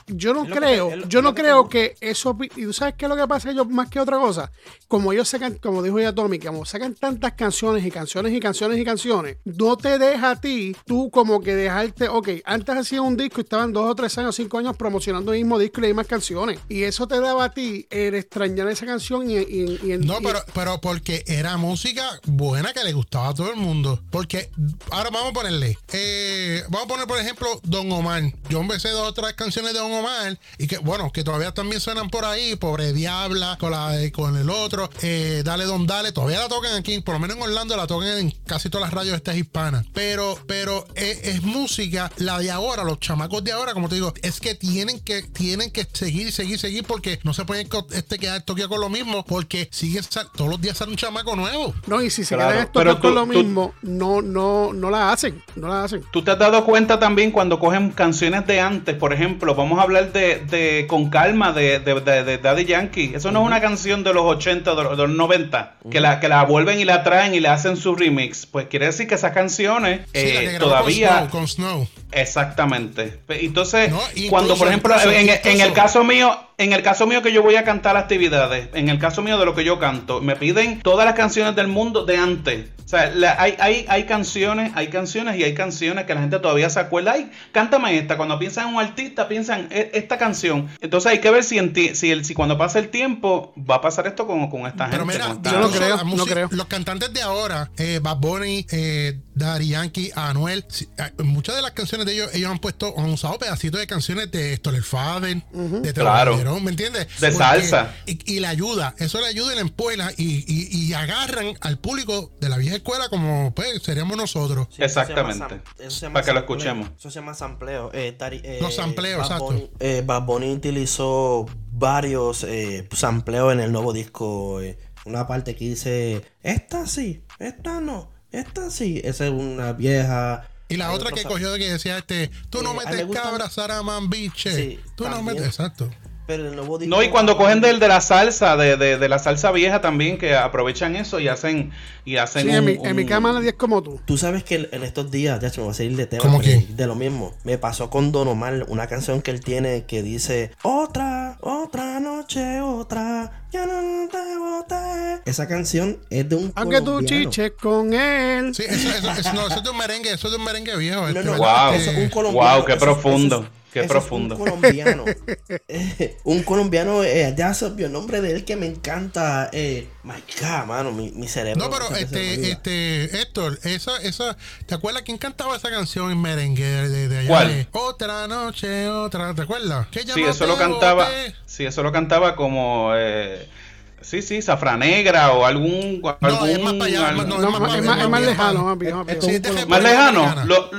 Yo no que creo, yo no que creo que eso, y tú sabes qué es lo que pasa ellos más que otra cosa, como ellos sacan, como dijo ya Tommy, que como sacan tantas canciones y canciones y canciones y canciones, no te deja a ti, tú como que dejarte, ok, antes hacían un disco y estaban dos o tres años, cinco años promocionando el mismo disco y las mismas canciones, y eso te daba a ti el extrañar esa canción y, y, y- No, y- pero, pero porque era música buena que le gustaba a todo el mundo. Porque ahora vamos a ponerle, eh, vamos a poner por ejemplo Don Omar. Yo empecé dos o tres canciones de Don Omar y que bueno, que todavía también suenan por ahí, Pobre Diabla, con la de- con el otro, eh, Dale Don Dale, todavía la tocan aquí, por lo menos en Orlando la tocan en casi todas las radios estas hispanas. Pero, pero es, es música, la de ahora, los chamacos de ahora, como te digo, es que tienen que, tienen que seguir, seguir, seguir, porque no se pueden este, quedar toqueado con lo mismo, porque siguen sal- todos los días sale un chamaco nuevo. no, y si se Claro, quedan dos con lo tú- mismo, no, no, no la hacen, no la hacen. ¿Tú te has dado cuenta también cuando cogen canciones de antes? Por ejemplo, vamos a hablar de, de Con Calma de, de, de- de Daddy Yankee. Eso no es una canción de los 80, de los, de los 90, que, la, que la vuelven y la traen y le hacen su remix. Pues quiere decir que esas canciones Sí, eh, que todavía... Con Snow. con Snow. Exactamente. Entonces, No, incluso- cuando por ejemplo, incluso- en, en incluso- el caso mío, en el caso mío que yo voy a cantar actividades, en el caso mío de lo que yo canto, me piden todas las canciones del mundo de antes. O sea, la- hay, hay, hay canciones, hay canciones y hay canciones que la gente todavía se acuerda. Ay, cántame esta. Cuando piensan en un artista, piensan "E- esta canción. Entonces hay que ver si, en ti- si, el, si cuando pase el tiempo va a pasar esto con, con esta Pero gente. mira, con esta- yo no creo, no creo. Los cantantes de ahora, eh, Bad Bunny, eh, Daddy Yankee, Anuel, eh, muchas de las canciones de ellos, ellos han puesto, han usado pedacitos de canciones de Héctor el Fader, de Claro. Calderón, ¿me entiendes? De salsa. Y, y le ayuda, eso le ayuda y le empuja y, y, y agarran al público de la vieja escuela como pues seríamos nosotros. Sí, eso se llama Exactamente. sam- eso se llama Para que lo escuchemos. Eso se llama sampleo. Eh, Tari- eh, Los sampleos, Bad exacto. Eh, Bad Bunny utilizó varios eh, sampleos en el nuevo disco. eh, una parte que dice, esta sí, esta no, esta sí. Esa es una vieja. Y la otra que cogió de que decía este, tú no Eh, metes gusta- cabra, Saraman, biche. Sí, tú no metes, exacto. Pero el nuevo disco. No, y cuando cogen del de la salsa, de, de, de la salsa vieja también, que aprovechan eso y hacen. Y hacen Sí, un- en, mi, en mi un- cama nadie es como tú. Tú sabes que en estos días, ya se me va a salir de tema, de lo mismo. Me pasó con Don Omar, una canción que él tiene que dice Otra, otra noche, otra, ya no te boté. Esa canción es de un Aunque tú colombiano. chiches con él. Sí, eso, eso, eso- no, eso es de un merengue, eso es de un merengue viejo. No, este, no. Wow. eso es un colombiano. Wow, qué profundo, qué eso es profundo. un colombiano. [LAUGHS] Eh, un colombiano, eh, ya se el nombre de él que me encanta. Eh, my God, mano, mi, mi cerebro. No, pero este, este, Héctor, esa, esa, ¿te acuerdas quién cantaba esa canción en merengue de, de- allá? ¿Cuál? de otra noche, otra, ¿te acuerdas? Sí, eso lo cantaba. Sí, eso lo cantaba como. Eh, sí, sí, Zafranegra o algún. No, algún es más para allá, algún- no, No, es más- es, más, es más bien lejano, más bien, bien. Lejano,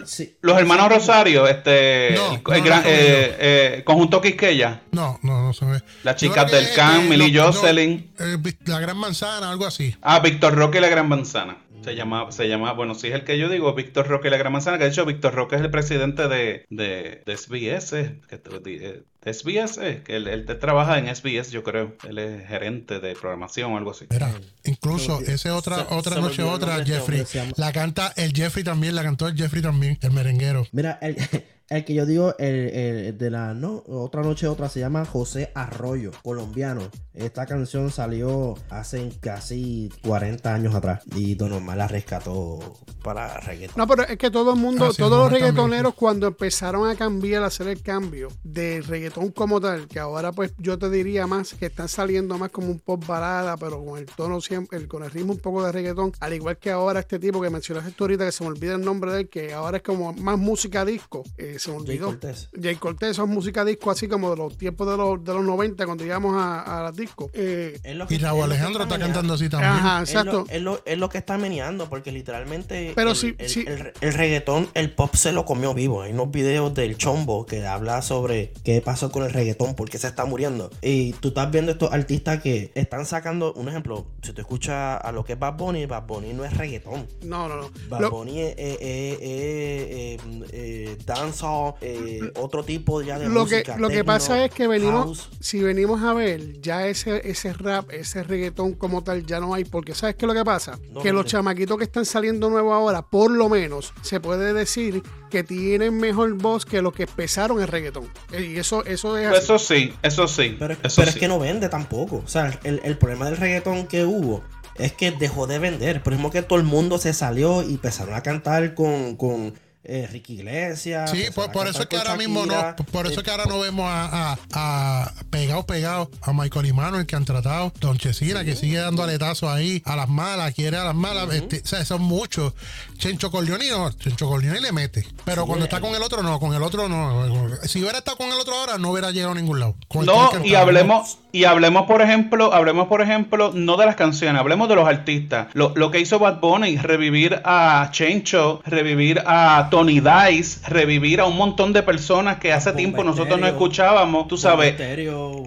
Sí. los hermanos Rosario, este. No, el, no, el gran- no, eh, eh, conjunto Quisqueya. No, no, no se ve. Las chicas del Can, no, Jocelyn. eh, la gran manzana, algo así. Ah, Víctor Roque y la Gran Manzana. Se llama, se llama, bueno, si es el que yo digo, Víctor Roque y la Gran Manzana, que de hecho Víctor Roque es el presidente de, de, de SBS, que, de, de SBS, que él, él trabaja en SBS, yo creo. Él es gerente de programación o algo así. Mira, incluso ese otra, se- otra se noche, otra, este Jeffrey. La canta el Jeffrey también, la cantó el Jeffrey también, el merenguero. Mira, el, [LAUGHS] el que yo digo, el, el de la no, otra noche otra, se llama José Arroyo, colombiano. Esta canción salió hace casi 40 años atrás y Don Omar la rescató para reggaetón. No, pero es que todo el mundo, Ah, sí, todos los también. reggaetoneros cuando empezaron a cambiar, a hacer el cambio de reggaetón como tal, que ahora pues yo te diría más que están saliendo más como un pop balada, pero con el tono siempre, el- con el ritmo un poco de reggaetón, al igual que ahora este tipo que mencionaste tú ahorita, que se me olvida el nombre de él, que ahora es como más música disco, eh, se me Jay. Cortés. Jay Cortés, eso es música disco así como de los tiempos de los, de los 90 cuando íbamos a, a las discos. Eh, Y Raúl Alejandro está cantando así también. ajá, Es lo, exacto. es, lo, es lo que está meneando, porque literalmente Pero el, sí, el- sí. el- el reggaetón, el pop se lo comió vivo. Hay unos videos del Chombo que habla sobre qué pasó con el reggaetón, por qué se está muriendo. Y tú estás viendo estos artistas que están sacando, un ejemplo, si tú escuchas a lo que es Bad Bunny, Bad Bunny no es reggaetón. No, no, no. Bad Lo- Bunny es, es- es- es- es- eh, dancehall, eh, otro tipo ya de lo que, música. lo que pasa es que venimos, house. si venimos a ver, ya ese, ese rap, ese reggaetón como tal ya no hay, porque ¿sabes qué es lo que pasa? No, que no los sé. chamaquitos que están saliendo nuevos ahora, por lo menos, se puede decir que tienen mejor voz que los que empezaron el reggaetón. Y eso, eso es así. Eso sí, eso sí. Pero, eso pero sí. es que no vende tampoco. O sea, el, el problema del reggaetón que hubo es que dejó de vender. Por ejemplo, que todo el mundo se salió y empezaron a cantar con, con eh, Ricky Iglesias. Sí, por, eso es que ahora mismo no, por eso Eh, es que ahora no vemos a, a, a pegados, pegados a Michael Imano, que han tratado, Don Chesina, que sigue dando aletazos ahí a las malas, quiere a las malas, este, o sea, son muchos. Chencho Corleone no, Chencho Corleone le mete, pero cuando está con el otro no, con el otro no. Si hubiera estado con el otro ahora, no hubiera llegado a ningún lado. Con el No, y hablemos, y hablemos, por ejemplo, hablemos, por ejemplo, no de las canciones, hablemos de los artistas. Lo, lo que hizo Bad Bunny, revivir a Chencho, revivir a Tony Dice, revivir a un montón de personas que hace tiempo nosotros no escuchábamos, tú sabes.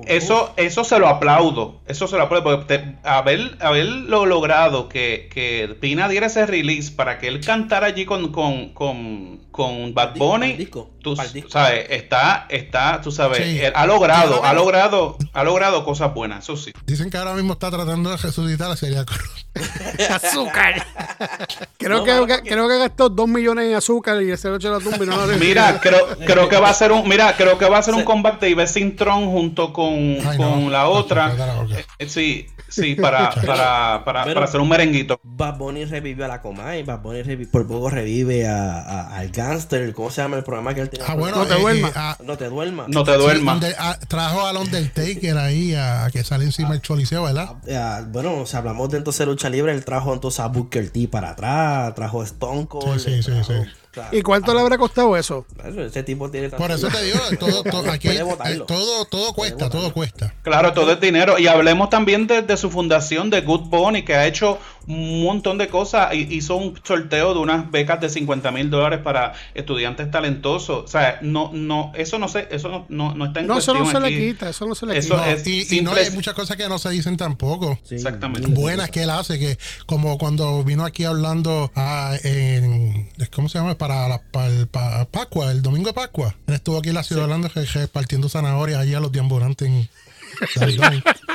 Eso, eso se lo aplaudo. Eso se lo aplaudo. Porque te- haber, haberlo logrado que, que Pina diera ese release para que él cantara allí con, con, con, con Bad Bunny. disco, tú sabes, está, está, tú sabes, Sí. él ha logrado, ha logrado, ha logrado cosas buenas, eso sí. Dicen que ahora mismo está tratando de resucitar a Celia Cruz. [LAUGHS] azúcar. [LAUGHS] creo, No, que, creo que gastó dos millones en azúcar y se lo echó a la tumba y no lo Mira, creo, creo que va a ser un, mira, creo que va a ser un Sí. combate de Yves Sintron junto con, Ay, con no. la otra. La. Eh, Sí, sí, para, para, para, Pero- para hacer un merenguito. Bad Bunny revive a la Comay, Bad Bunny revi- por poco revive a, a- al Gangster, ¿cómo se llama el programa que él tenía? Ah, bueno, No te eh, duermas. eh, ah, No te duermas. No te sí, duermas. donde, ah, trajo al Undertaker ahí a, a que sale encima el choliseo, ¿verdad? Ah, bueno, si hablamos de entonces lucha libre, él trajo entonces a Booker T para atrás, trajo a Stone Cold. Sí, sí, sí, trajo- sí. o ¿Y cuánto le habrá costado eso? ese tipo tiene Por eso te digo, todo, todo, [LAUGHS] aquí, eh, botarlo. todo, todo cuesta, todo cuesta. Claro, todo es dinero. Y hablemos también de, de su fundación de Good Bunny, que ha hecho un montón de cosas. Y hizo un sorteo de unas becas de 50 mil dólares para estudiantes talentosos. O sea, no, no, eso no sé, eso no, no, no está en No, eso cuestión no se le quita, eso no se le Eso quita. Es y, y no hay muchas cosas que no se dicen tampoco. Sí, Exactamente. Buenas que él hace, que como cuando vino aquí hablando ah, en, es ¿cómo se llama? Para, la, para, el, para Pascua, el domingo de Pascua. Él estuvo aquí en la ciudad de Orlando je- je- partiendo zanahorias allí a los diamburantes en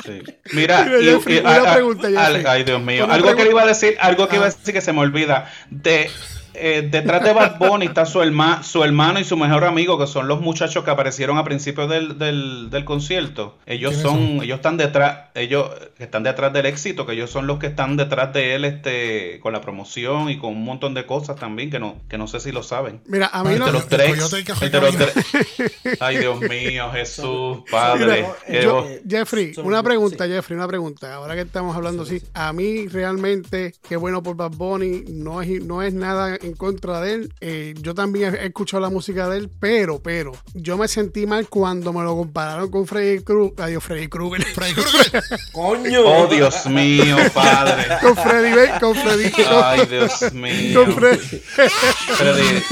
Sí. Mira, y- Jeffrey, y- una a- a- pregunta, al- Jeffrey. ay Dios mío, algo que le iba a decir, algo que iba a Ah. decir que se me olvida. De eh, detrás de Bad Bunny está su, herma- su hermano y su mejor amigo, que son los muchachos que aparecieron a principios del, del, del concierto. Ellos ¿Quiénes son, son? ellos están detrás, ellos están detrás del éxito, que ellos son los que están detrás de él, este, con la promoción y con un montón de cosas también que no, que no sé si lo saben. Mira, a mí no. los tres. [LAUGHS] Ay, Dios mío, [LAUGHS] Jesús, Padre. Mira, yo-. Jeffrey, una pregunta, sí. Jeffrey, una pregunta. Ahora que estamos hablando así, a mí realmente, qué bueno por Bad Bunny, no es, no es nada en contra de él. Eh, yo también he escuchado la música de él, pero, pero, yo me sentí mal cuando me lo compararon con Freddy Cruz. Adiós, Freddy Krueger. Freddy [LAUGHS] Krueger. ¡Coño! Oh, Dios mío, Padre. con Freddy, con Freddy. Ay, Dios mío. con Freddy. Freddy.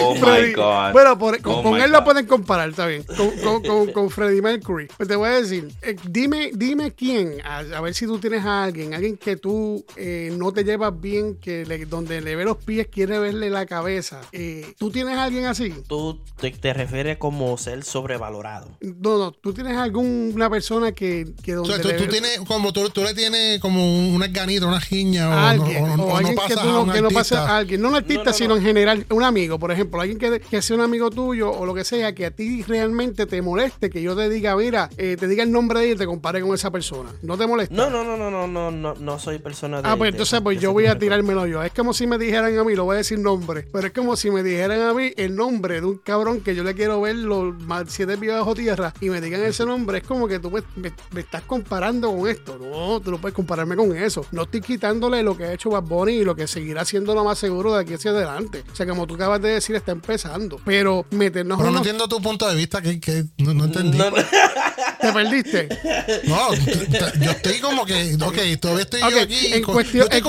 Oh my Freddy- God. Bueno, por- con, Oh con él lo God. pueden comparar, está bien. Con, con, con, con Freddie Mercury. Pues te voy a decir, eh, dime, dime quién, a, a ver si tú tienes a alguien, alguien que tú eh, no te llevas bien, que le- donde le ve los pies, quiere verle la cabeza. Eh, ¿Tú tienes a alguien así? Tú te, te refieres como ser sobrevalorado. No, no, tú tienes alguna persona que, que O donde sea, tú, le tú ve- tienes, como tú, tú le tienes como unas ganitas, una giña, o, alguien, no, o- o o no alguien que, pasas tú a no, un que no pase artista. a alguien, no un artista, No, no, no. sino en general, un amigo, por ejemplo, alguien que, que sea un amigo tuyo o lo que sea, que a ti realmente te moleste, que yo te diga, mira, eh, te diga el nombre de él y te compare con esa persona. ¿No te molesta? No, no, no, no, no, no, no, no soy persona de. Ah, pues de- entonces pues yo voy a tirármelo yo. Es como si me dijeran a mí, lo voy a decir nombre, pero es como si me dijeran a mí el nombre de un cabrón que yo le quiero ver los más siete pies bajo tierra y me digan ese nombre. Es como que tú me, me- me estás comparando con esto. No, tú no puedes compararme con eso. No estoy quitándole lo que ha hecho Bad Bunny y lo que seguirá siendo lo más seguro de aquí hacia adelante. O sea, como tú acabas de decir, está empezando. Pero meternos Pero no unos- entiendo tu punto de vista, que, que no, no entendí. No, no. [LAUGHS] ¿Te perdiste? No, yo estoy como que, ok, todavía estoy yo aquí. en con- cuestión, yo estoy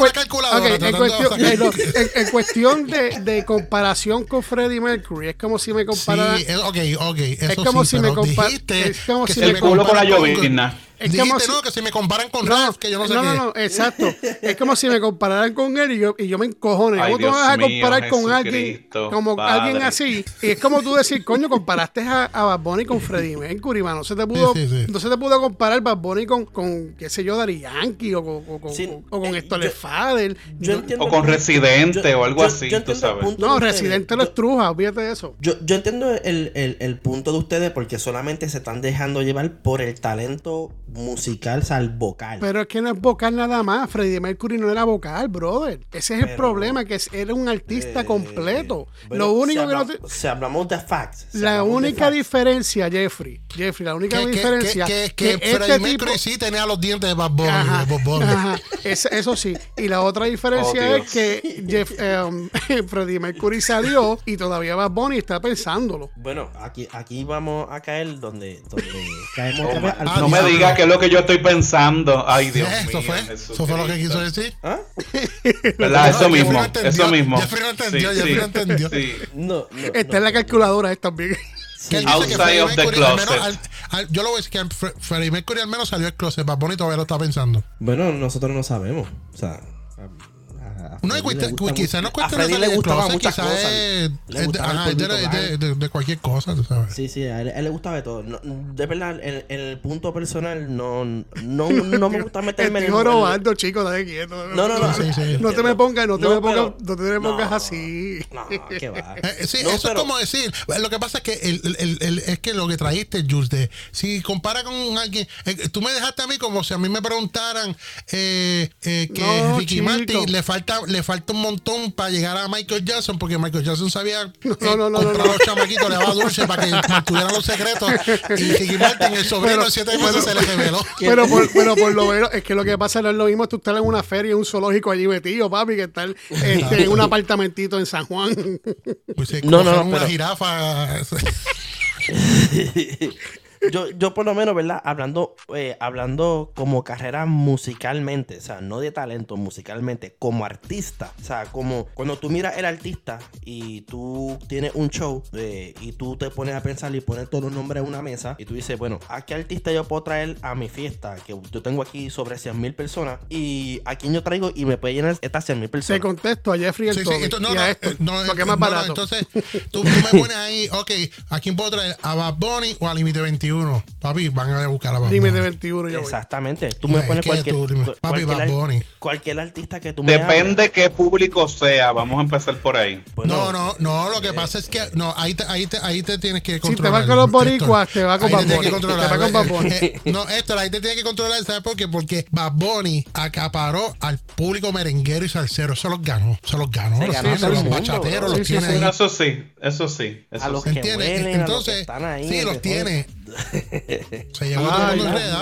en en de cuestión, sacar- eh, no, en- en cuestión de, de comparación con Freddie Mercury, es como si me comparara. Sí, es- ok, ok, eso es como sí, si me pero compa- dijiste es como que si me culo con la llovizna. Es dijiste, como si- no, que si me comparan con No, Ralph, que yo no sé no, qué. no, no, exacto. Es como si me compararan con él y yo, y yo me encojono. Ay, ¿Cómo tú me vas a mío, comparar con alguien como Padre. alguien así? Y es como tú decir, coño, comparaste a, a Bad Bunny con Freddie Mercury, mano. No se te pudo, Sí, sí, sí. no se te pudo comparar Bad Bunny con, con qué sé yo, Daddy Yankee o con, o con, Sí, o con eh, Héctor yo- Fader. Yo No- entiendo O con Residente o algo así, tú sabes. No. Residente lo estruja, olvídate de eso. Yo, yo entiendo el, el- el punto de ustedes porque solamente se están dejando llevar por el talento musical, sal vocal. Pero es que no es vocal nada más. Freddie Mercury no era vocal, brother. Ese es el Pero- problema, que era un artista Eh, completo. Lo único si que no te... Si hablamos de facts. si La única facts, diferencia, Jeffrey, Jeffrey, la única que, que, diferencia que, que, que este Freddie tipo- Mercury sí tenía los dientes de Bad Bunny, Ajá, de Bob Bunny. ajá, es- eso sí. Y la otra diferencia Oh, es que Jeff, um, [LAUGHS] Freddie Mercury salió y todavía Bad Bunny está pensándolo. Bueno, aquí, aquí vamos a caer donde, donde [LAUGHS] caemos Oh, al no me digas qué es lo que yo estoy pensando. Ay, Dios eso mío. fue, eso fue lo que quiso decir. ¿Ah? [LAUGHS] ¿Verdad? Eso mismo. no entendió, Eso mismo. Jeffrey no entendió, Sí, Jeffrey sí, no entendió. sí. No, no. Está en la calculadora esta también. Que él dice que Outside of the Mercury, al menos, closet. al- al- yo lo voy a decir que Fre- Freddie Mercury al menos salió del closet. Bad Bunny todavía lo está pensando. Bueno, nosotros no sabemos. O sea, No, quizás no a cuesta Freddy le gustaba closet, muchas cosas. es, Le es de, ajá, es cualquier cosa, tú sabes. Sí, sí, a él, a él le gustaba de todo. No, de verdad, en, en el punto personal, no, no, no me gusta meterme en Estoy el- jorobando, chicos, date quieto. No, no, no. Sí, sí. No te me pongas, no te me pongas, pero- no te me pongas no, así. No, qué va. [LAUGHS] Eh, sí, No, eso pero- es como decir. Lo que pasa es que el, el- el- el- es que lo que trajiste, Jules, de si compara con alguien, eh, tú me dejaste a mí como si a mí me preguntaran eh, eh, que No, Ricky chico. Martin le falta le falta un montón para llegar a Michael Jackson, porque Michael Jackson sabía [LAUGHS] No, no, no, comprar no, a los chamaquitos, le daba dulce para que mantuvieran los secretos. Y Ricky Martin, el sobrino Pero- de siete meses, se le reveló. [LAUGHS] Pero por, pero por lo menos, es que lo que pasa no es lo mismo tú estar en una feria, en un zoológico allí metido, papi, que estar este, en un apartamentito en San Juan. Pues, eh, No, no, una pero- jirafa. [LAUGHS] yo, yo por lo menos, ¿verdad? Hablando, eh, hablando como carrera musicalmente, o sea, no de talento, musicalmente, como artista. O sea, como cuando tú miras el artista y tú tienes un show eh, y tú te pones a pensar y pones todos los nombres en una mesa y tú dices, bueno, ¿a qué artista yo puedo traer a mi fiesta? Que yo tengo aquí sobre 100 mil personas y a quién yo traigo y me puede llenar estas 100 mil Te personas. contesto a Jeffrey el Sí, sí, esto- no, y no, a esto, eh, no, eh, es más no, no, barato. entonces, tú, tú me pones ahí, ok, ¿a quién puedo traer? ¿A Bad Bunny o a Límite 21? Papi, van a buscar a Bad Dime de Bunny. 21 yo voy. Exactamente. Tú me Es pones cualquier, tú dime, papi, cualquier, Bad Bunny. cualquier artista que tú me hables. Depende qué público sea. Vamos a empezar por ahí. Bueno, No, no, no, lo que pasa es que no, ahí te, ahí te, ahí te tienes que te controlar. vas con los boricuas, te vas con Bad que Bunny. Te vas con Bad Bunny. Eh, No, Héctor, ahí te tienes que controlar, ¿sabes por qué? Porque Bad Bunny acaparó al público merenguero y salsero. Se los ganó, se los ganó. Se los, ganó sí, los mundo. bachateros Sí, los sí, tiene sí. ahí. Eso sí, eso sí. Eso A los sí. que huelen, a los que Entonces, están ahí, sí, los tiene. [LAUGHS] Se llevó todo el.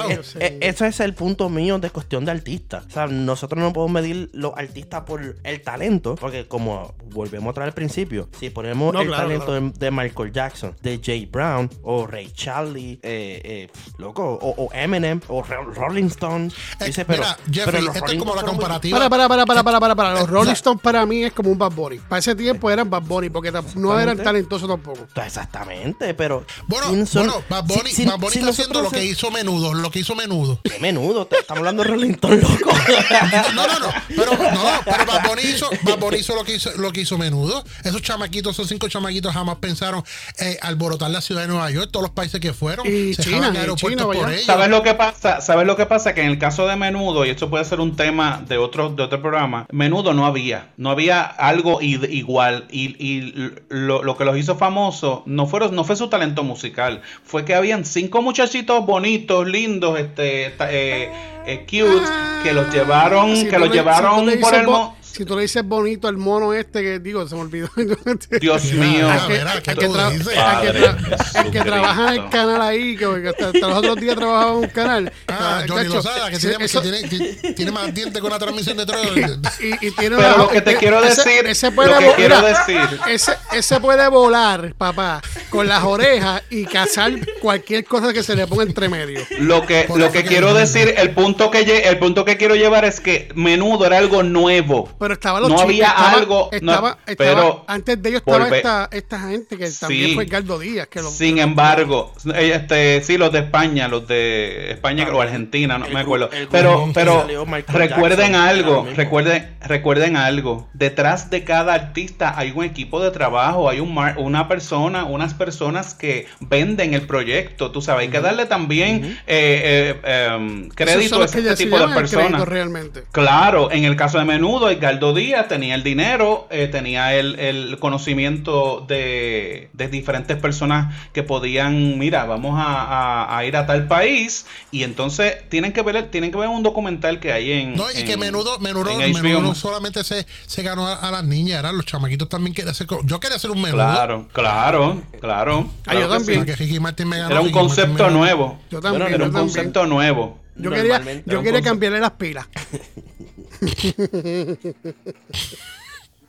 Dios. Eh, Eso es el punto mío de cuestión de artista. O sea, nosotros no podemos medir los artistas por el talento, porque como volvemos a traer al principio, si ponemos No, el claro, talento claro. De, de Michael Jackson, de Jay Brown, o Ray Charlie, eh, eh, loco, o, o Eminem, o Ro- Rolling Stones, Eh, dice, pero, mira, pero Jeffrey, los esto es como la comparativa. Para, para, para, para, para, para, para. Los Eh, [LAUGHS] Rolling Stones para mí es como un Bad Bunny. Para ese tiempo eran Bad Bunny porque no eran talentosos tampoco. Exactamente, pero. Bueno, ¿quién son- bueno, Bad Bunny, si- si- Bad Bunny si está haciendo lo que hizo Menudo, lo que hizo Menudo. Qué menudo, te- estamos hablando de Rolling Stone, loco. [LAUGHS] No, no, no, pero no, pero Bad Bunny hizo, Bad Bunny hizo lo que hizo, lo que hizo Menudo. Esos chamaquitos, esos cinco chamaquitos jamás pensaron eh, alborotar la ciudad de Nueva York, todos los países que fueron, Y se China, aeropuertos China, por vaya. ellos. ¿Sabes lo que pasa? ¿Sabes lo que pasa? Que en el caso de Menudo, y esto puede ser un tema de otro, de otro programa, Menudo no había. No había algo i- igual. Y, y lo, lo que los hizo famosos no, fueron, no fue su talento musical. Fue que habían cinco muchachitos bonitos, lindos, este, eh, eh, cute, que los llevaron, Si que los le- llevaron por el bo- Si tú le dices bonito al mono este que digo, se me olvidó. [LAUGHS] Dios Mira, mío. Al que, mira, ¿qué al que tra- al que tra- que trabaja en el canal ahí, que, que hasta, hasta los otros días trabajaba en un canal. Ah, Johnny Cacho, Lozada, que, tiene, eso- que tiene, ti- tiene más dientes con la transmisión de troll. [LAUGHS] y, y tiene Pero una- lo que te ese- quiero decir, ese puede lo que vo- quiero mira, decir. Ese, ese puede volar, papá, con las orejas y cazar cualquier cosa que se le ponga entre medio. Lo que, Por lo que que- quiero decir, el punto que el punto que quiero llevar es que menudo era algo nuevo. Pero estaba los No chicos, había estaba- algo, no, estaba- estaba- pero antes de ellos estaba volve- esta, esta gente que también Sí. fue Edgardo Díaz. Que lo- Sin embargo, eh, este, sí, los de España, los de España o Argentina, no El me acuerdo. el Pero, pero recuerden Jackson, algo, recuerden, recuerden algo. Detrás de cada artista hay un equipo de trabajo, hay un mar- una persona, unas personas que venden el proyecto. Tú sabes, hay que darle también eh, eh, em, crédito a este tipo de el personas. realmente. Claro, en el caso de Menudo, Edgardo Díaz tenía el dinero, eh, tenía el, el conocimiento de, de diferentes personas que podían, mira, vamos a, a- a ir a tal país y entonces tienen que ver tienen que ver un documental que hay en No, y que en- menudo, menudo, menudo no solamente se, se ganó a, a las niñas, eran los chamaquitos también querían hacer. Yo quería hacer un menudo. Claro, claro, claro. Ah, yo claro también. Que Ricky Martin me ganó. Era un concepto nuevo. Yo también. Bueno, Era yo un también. concepto nuevo. Yo quería, yo quería cambiarle las pilas. [LAUGHS]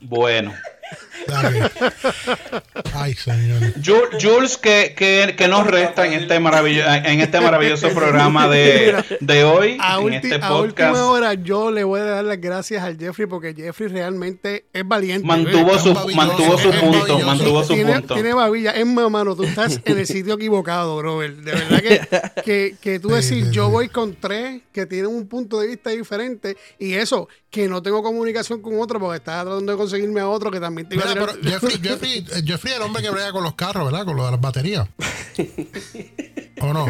Bueno. Ay, señor. Ju- Jules, que, que, que nos resta en este, maravillo, en este maravilloso programa de, de hoy, A, en este a podcast. última hora yo le voy a dar las gracias al Jeffrey porque Jeffrey realmente es valiente. Mantuvo su, mantuvo su punto, mantuvo su tiene, punto. tiene babilla. Es más, mano, tú estás en el sitio equivocado, Robert. De verdad que, que, que tú sí, yo voy con tres que tienen un punto de vista diferente y eso, que no tengo comunicación con otro porque estaba tratando de conseguirme a otro que también te iba a Mira, tirar- pero Jeffrey, Jeffrey, el hombre que brega con los carros, ¿verdad? Con lo de las baterías. [LAUGHS] ¿O no?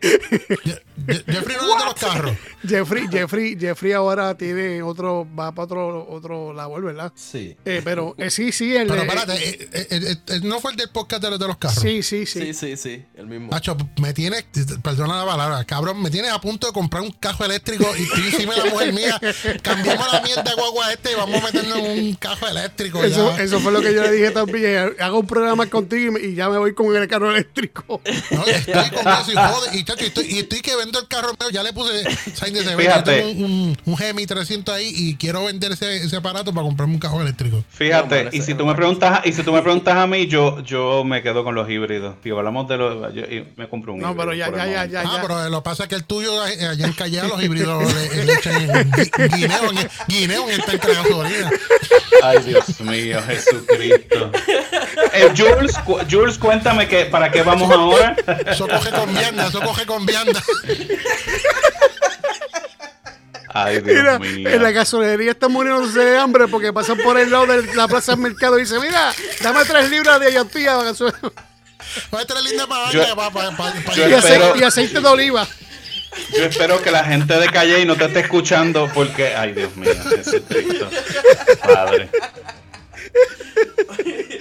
Je- Je- Jeffrey no de los carros. Jeffrey, Jeffrey, Jeffrey ahora tiene otro, va para otro, otro labor, ¿verdad? Sí. Eh, pero eh, sí, sí, el Pero espérate, eh, eh, eh, eh, no fue el del podcast de los, de los carros. sí, sí, sí. Sí, sí, sí, el mismo. Macho, me tiene, perdona la palabra, cabrón, me tienes a punto de comprar un cajo eléctrico y tú de la mujer mía, cambiamos la mierda de guagua este y vamos a meternos en un cajo eléctrico. Eso, ya. eso fue lo que yo le dije también. Hago un programa contigo y, ya me voy con el carro eléctrico. No, estoy con eso y jode. Y, y estoy, y estoy que vendo el carro mío, ya le puse sign de ese Fíjate. Yo tengo un, un, un Gemi 300 ahí y quiero vender ese, ese aparato para comprarme un cajón eléctrico. Fíjate, No, y si tú me preguntas, y si tú me preguntas a mí, yo, yo me quedo con los híbridos. Si hablamos de los, yo, y me compro un No, híbrido. pero ya, ya, ya, ya, Ah, ya. pero lo que pasa es que el tuyo allá en Callao los híbridos le, le echan gui- guineo en el, guineo en gasolina. Ay, Dios mío, Jesucristo. Eh, Jules, cu- Jules, cuéntame que, para qué vamos ahora. Eso coge con vianda, eso coge con vianda. Ay, Dios Mira, mío. en la gasolinería están muriéndose de hambre porque pasan por el lado de la plaza del mercado y dicen, mira, dame tres libras de ayatía Va a traer linda para Yo- para para para yo y, espero- aceite, y aceite de oliva. Yo espero que la gente de Calle no te esté escuchando porque, ay, Dios mío, Jesucristo. Padre.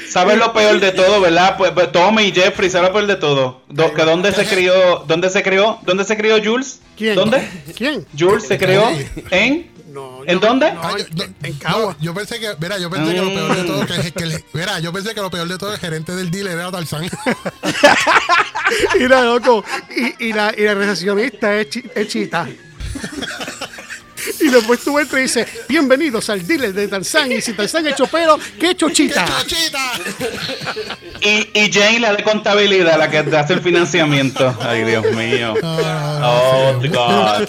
¿Sabes lo peor de todo, verdad? Pues, pues, Tommy y Jeffrey, ¿sabes lo peor de todo? Do- que ¿Dónde se crió? ¿Dónde se crió? ¿Dónde se crió Jules? ¿Quién? ¿Dónde? ¿Quién? Jules se crió en No, ¿En yo- dónde? no, Ah, yo, en, no, en Cagua. no, yo pensé que, mira, yo pensé que lo peor de todo, que, el- mira, yo pensé que lo peor de todo, el gerente del dealer era Tarzán. [LAUGHS] Mira, loco. Y, y la, y la recepcionista es, chi- es chita. Y después tú entras y dices, bienvenidos al dealer de Tarzán. Y si Tarzán es chopero, ¿qué chochita? ¡Chochita! Y, y Jane, la de contabilidad, la que te hace el financiamiento. Ay, Dios mío. Oh, God.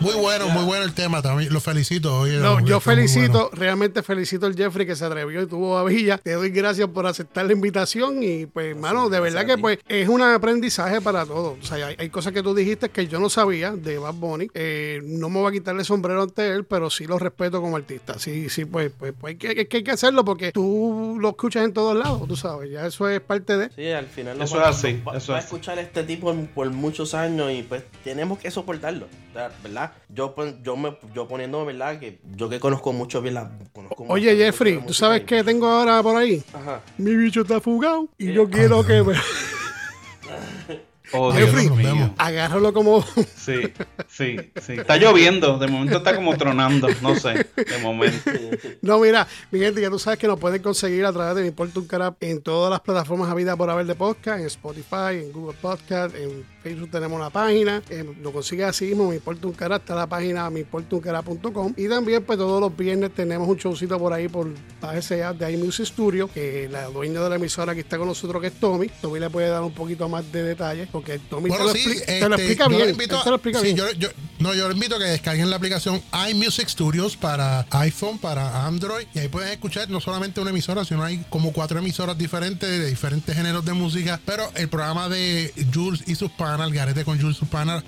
Muy bueno, muy bueno el tema también. Lo felicito. oye, No, yo felicito, bueno. realmente felicito al Jeffrey que se atrevió y tuvo a Villa. Te doy gracias por aceptar la invitación y pues, hermano, de verdad que pues es un aprendizaje para todos. O sea, hay, hay cosas que tú dijiste que yo no sabía de Bad Bunny. Eh, no me voy a quitarle el sombrero ante él, pero sí lo respeto como artista. Sí, sí, pues, pues, pues hay, que, es que hay que hacerlo porque tú lo escuchas en todos lados, tú sabes. Ya eso es parte de... Sí, al final lo Eso va- es así, va- eso va a es así. escuchar a este tipo por muchos años y pues tenemos que soportarlo, o sea, ¿verdad? Yo, yo, me, yo poniéndome, ¿verdad? Que yo que conozco mucho bien la... conozco Oye, mucho Jeffrey, ¿tú sabes qué tengo ahora por ahí? Ajá. Mi bicho está fugado y yo quiero que me... [LAUGHS] Oh, Jeffrey, agárralo como... Sí, sí, sí. Está [LAUGHS] lloviendo. De momento está como tronando. No sé. De momento. No, mira, mi gente, ya tú sabes que nos pueden conseguir a través de Mi Importa un Carap en todas las plataformas habidas por haber de podcast, en Spotify, en Google Podcast, en Facebook tenemos una página, eh, lo consigues así mismo, Me Importa un Carap, está la página meimportauncarap.com y también pues todos los viernes tenemos un showcito por ahí por PSA de iMusic Studio, que la dueña de la emisora que está con nosotros que es Tommy, Tommy le puede dar un poquito más de detalles porque Tommy Bueno, te, lo, sí, expli- te este, lo explica bien, invito te lo explica sí, bien. yo- yo- no, yo lo invito a que descarguen la aplicación iMusic Studios para iPhone, para Android, y ahí pueden escuchar no solamente una emisora, sino hay como cuatro emisoras diferentes de diferentes géneros de música, pero el programa de Jules y sus el garete con Jules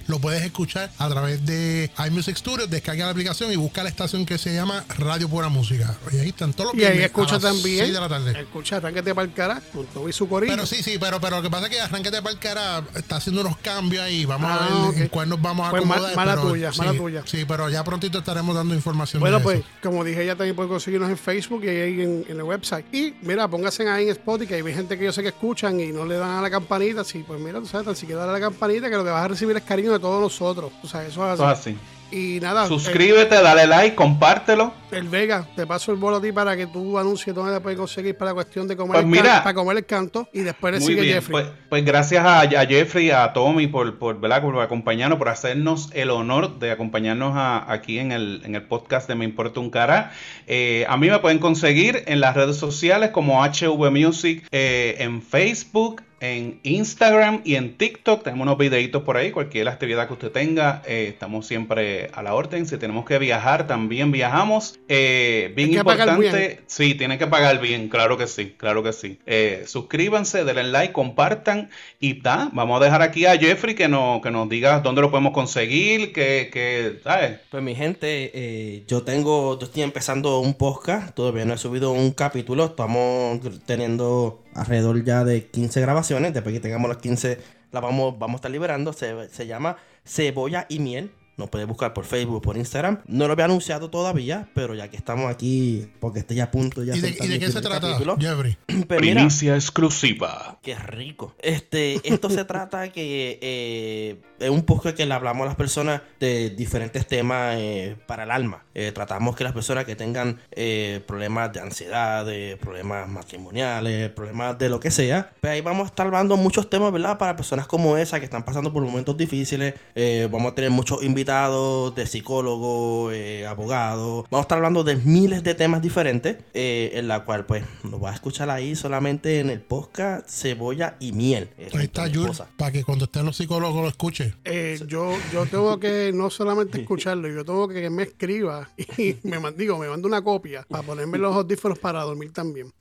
lo puedes escuchar a través de iMusic Studios, descarga la aplicación y busca la estación que se llama Radio Pura Música. Y ahí están todos los y ahí escucha también, de la tarde. escucha Arránquete para el cara con Tommy y su corillo. Pero sí, sí, pero, pero lo que pasa es que Arranquete para el cara está haciendo unos cambios ahí. Vamos Ah, a ver en cuál nos vamos a Pues acomodar. mala pero tuya, sí, mala tuya. Sí, pero ya prontito estaremos dando información Bueno, de pues, eso. como dije, ya también pueden conseguirnos en Facebook y ahí en, en el website. Y mira, pónganse ahí en Spotify, que hay gente que yo sé que escuchan y no le dan a la campanita. Sí, pues mira, tú sabes, tan siquiera a la campanita que lo que vas a recibir es cariño de todos nosotros. O sea, eso es así. Y nada, Suscríbete, dale like, compártelo. el, Vega, te paso el bolo a ti para que tú anuncies dónde te puedes conseguir para la cuestión de comer, Pues el, mira. para comer el canto. Y después le sigue bien, Jeffrey. pues, pues gracias a, a Jeffrey, a Tommy por, por, ¿verdad? por acompañarnos, por hacernos el honor de acompañarnos a- aquí en el, en el podcast de Me Importa un Cara. Eh, a mí me pueden conseguir en las redes sociales como HV Music eh, en Facebook, en Instagram y en TikTok. Tenemos unos videitos por ahí, cualquier actividad que usted tenga, eh, estamos siempre a la orden. Si tenemos que viajar, también viajamos. Eh, bien importante, bien. sí, tienen que pagar bien, claro que sí, claro que sí. Eh, suscríbanse, denle like, compartan y ta, vamos a dejar aquí a Jeffrey que, nos que nos diga dónde lo podemos conseguir, que, que ¿sabes? Pues mi gente, eh, yo tengo, yo estoy empezando un podcast, todavía no he subido un capítulo, estamos teniendo alrededor ya de 15 grabaciones, después que tengamos las 15 la vamos, vamos a estar liberando, se, se llama Cebolla y Miel, Nos puede buscar por Facebook, por Instagram. No lo había anunciado todavía, pero ya que estamos aquí, porque estoy a punto ya ¿Y de, y de qué se trata, capítulo. Jeffrey? [CLEARS THROAT] Mira, Primicia exclusiva. Qué rico. Este, esto se trata que eh, es un poco que le hablamos a las personas de diferentes temas eh, para el alma. Eh, tratamos que las personas que tengan eh, problemas de ansiedad, de problemas matrimoniales, problemas de lo que sea, pues ahí vamos a estar hablando muchos temas, ¿verdad? Para personas como esa que están pasando por momentos difíciles. Eh, vamos a tener muchos invitados de psicólogos, eh, abogados. Vamos a estar hablando de miles de temas diferentes, eh, en la cual pues nos va a escuchar ahí solamente en el podcast Cebolla y Miel. Eh, Ahí está esposa. para que cuando estén los psicólogos lo escuchen. Eh, yo, yo tengo que no solamente escucharlo, yo tengo que que me escriba y me mand- digo, me manda una copia para ponerme los audífonos para dormir también.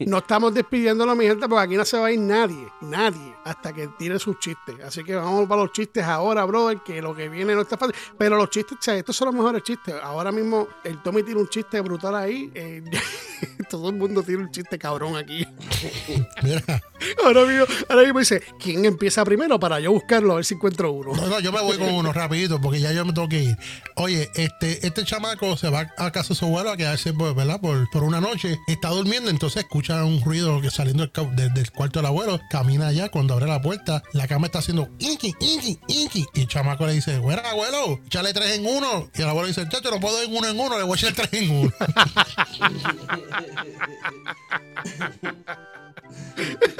No estamos despidiéndolo, mi gente, porque aquí no se va a ir nadie, nadie, hasta que tire sus chistes. Así que vamos para los chistes ahora, brother, que lo que viene no está fácil. Pero los chistes, o sea, estos son los mejores chistes. Ahora mismo el Tommy tiene un chiste brutal ahí. eh, [LAUGHS] todo el mundo tiene un chiste cabrón aquí. [LAUGHS] Mira, Ahora mismo, ahora mismo dice, ¿quién empieza primero para yo buscarlo a ver si encuentro uno? no, no, yo me voy con uno rapidito porque ya yo me tengo que ir. Oye, este, este chamaco se va a casa de su abuelo a quedarse, pues, ¿verdad? Por, por una noche. Está durmiendo, entonces escucha un ruido que saliendo del, del cuarto del abuelo. Camina allá, cuando abre la puerta, la cama está haciendo inki, inki, inki. Y el chamaco le dice, bueno, abuelo, échale tres en uno. Y el abuelo dice, chacho, no puedo en uno en uno, le voy a echar tres en uno. [LAUGHS]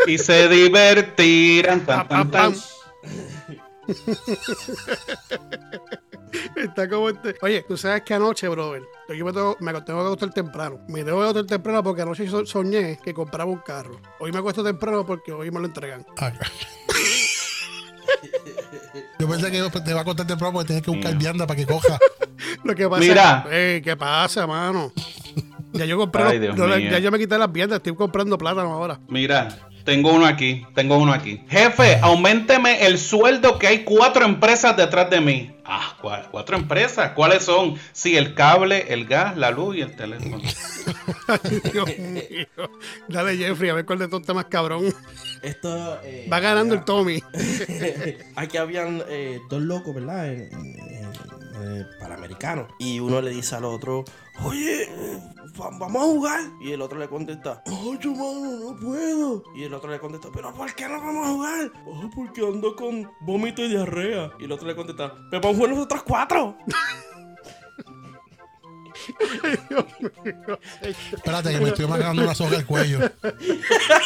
Y se divertirán. Tan, tan, tan. [LAUGHS] Está como este. Oye, tú sabes que anoche, brother, yo me tengo, me tengo que acostar temprano. Me tengo que acostar temprano porque anoche so- soñé que compraba un carro. Hoy me acuesto temprano porque hoy me lo entregan. Ah. [LAUGHS] Yo pensé que te va a contar temprano porque tienes que buscar vianda para que coja. [LAUGHS] Lo que pasa Mira. Ey, ¿qué pasa, mano? Ya yo compré, Ay, los- Dios yo- mío. ya yo me quité las viandas, estoy comprando plátano ahora. Mira, tengo uno aquí, tengo uno aquí. Jefe, aumenteme el sueldo que hay cuatro empresas detrás de mí. Ah, ¿cuál? ¿Cuatro empresas? ¿Cuáles son? Sí, el cable, el gas, la luz y el teléfono. Ay, [LAUGHS] Dios mío. Dale, Jeffrey, a ver cuál de estos está más cabrón. Esto, eh, Va ganando el Tommy. [LAUGHS] Aquí habían eh, dos locos, ¿verdad? En- en- en- eh, Panamericanos. Y uno le dice al otro, oye, va- vamos a jugar. Y el otro le contesta, yo mano, no puedo. Y el otro le contesta, pero ¿por qué no vamos a jugar? "Ay, porque ando con vómito y diarrea. Y el otro le contesta, pero vamos a jugar nosotros cuatro. [LAUGHS] Espérate, que me estoy marcando una soga al cuello.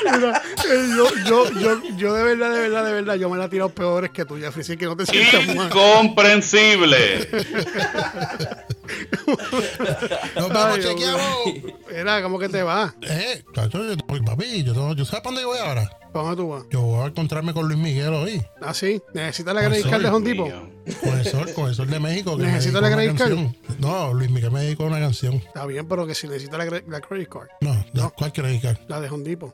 Mira, eh, yo, yo, yo, yo de verdad, de verdad, de verdad, yo me la he tirado peores que tú, Jeffrey, así que no te sientas mal. Incomprensible. Nos vamos, chequeamos. Era, ¿cómo que te va? Eh, yo- papi, yo, tengo- yo sé para dónde voy ahora. ¿Para dónde tú vas? Yo voy a encontrarme con Luis Miguel hoy. Ah, sí. ¿Necesitas la credit card de Depot? Mío. Con el sol, con el sol de México. que me ¿Necesito dedicó la credit card? No, Luis Miguel me dedicó una canción. Está bien, pero que si necesitas la, cre- la credit card, No, no, ¿cuál credit card? la de Home Depot.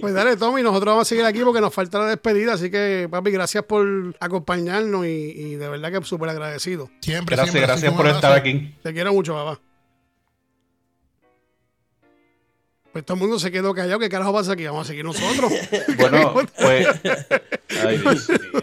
Pues dale, Tommy, nosotros vamos a seguir aquí porque nos falta la despedida. Así que, papi, gracias por acompañarnos y, y de verdad que súper agradecido. Siempre, Gracias, siempre. gracias por un estar aquí. Te quiero mucho, papá. Pues todo el mundo se quedó callado. ¿Qué carajo pasa aquí? Vamos a seguir nosotros. [LAUGHS] Bueno, [LAUGHS] pues. Ay, Dios mío.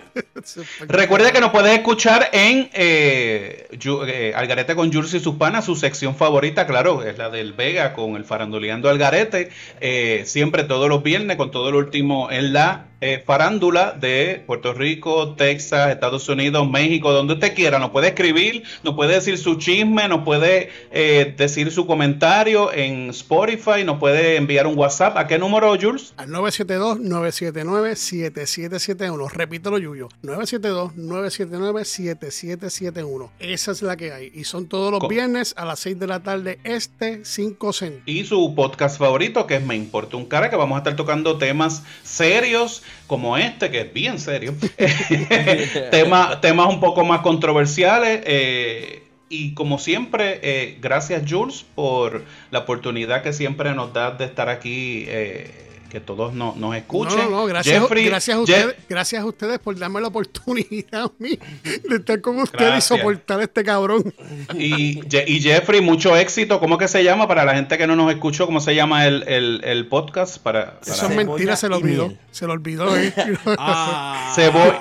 Recuerda que nos puedes escuchar en eh, eh, Algarete con Jules y sus panas, su sección favorita, claro, es la del Vega con el faranduleando Algarete, eh, siempre todos los viernes con todo lo último en la eh, farándula de Puerto Rico, Texas, Estados Unidos, México, donde usted quiera, nos puede escribir, nos puede decir su chisme, nos puede eh, decir su comentario en Spotify, nos puede enviar un WhatsApp. ¿A qué número, Jules? Al 972-979-7771. Repítelo, Yuyo. 972-979-7771. Esa es la que hay. Y son todos los viernes a las 6 de la tarde, este 5 centavos. y su podcast favorito, que es Me Importa un Cara, que vamos a estar tocando temas serios como este, que es bien serio. [LAUGHS] Tema- temas un poco más controversiales. eh, y como siempre, eh, gracias Jules por la oportunidad que siempre nos das de estar aquí eh, que todos no- nos escuchen. No, no, gracias, Jeffrey, gracias, a ustedes, gracias a ustedes por darme la oportunidad a mí de estar con ustedes Gracias. y soportar a este cabrón. Y, Je- y Jeffrey, mucho éxito. ¿Cómo que se llama? Para la gente que no nos escuchó, ¿cómo se llama el, el- el podcast? Para, para- Eso es mentira, se lo olvidó. Se lo olvidó, ¿eh? [LAUGHS] Ah. Cebo-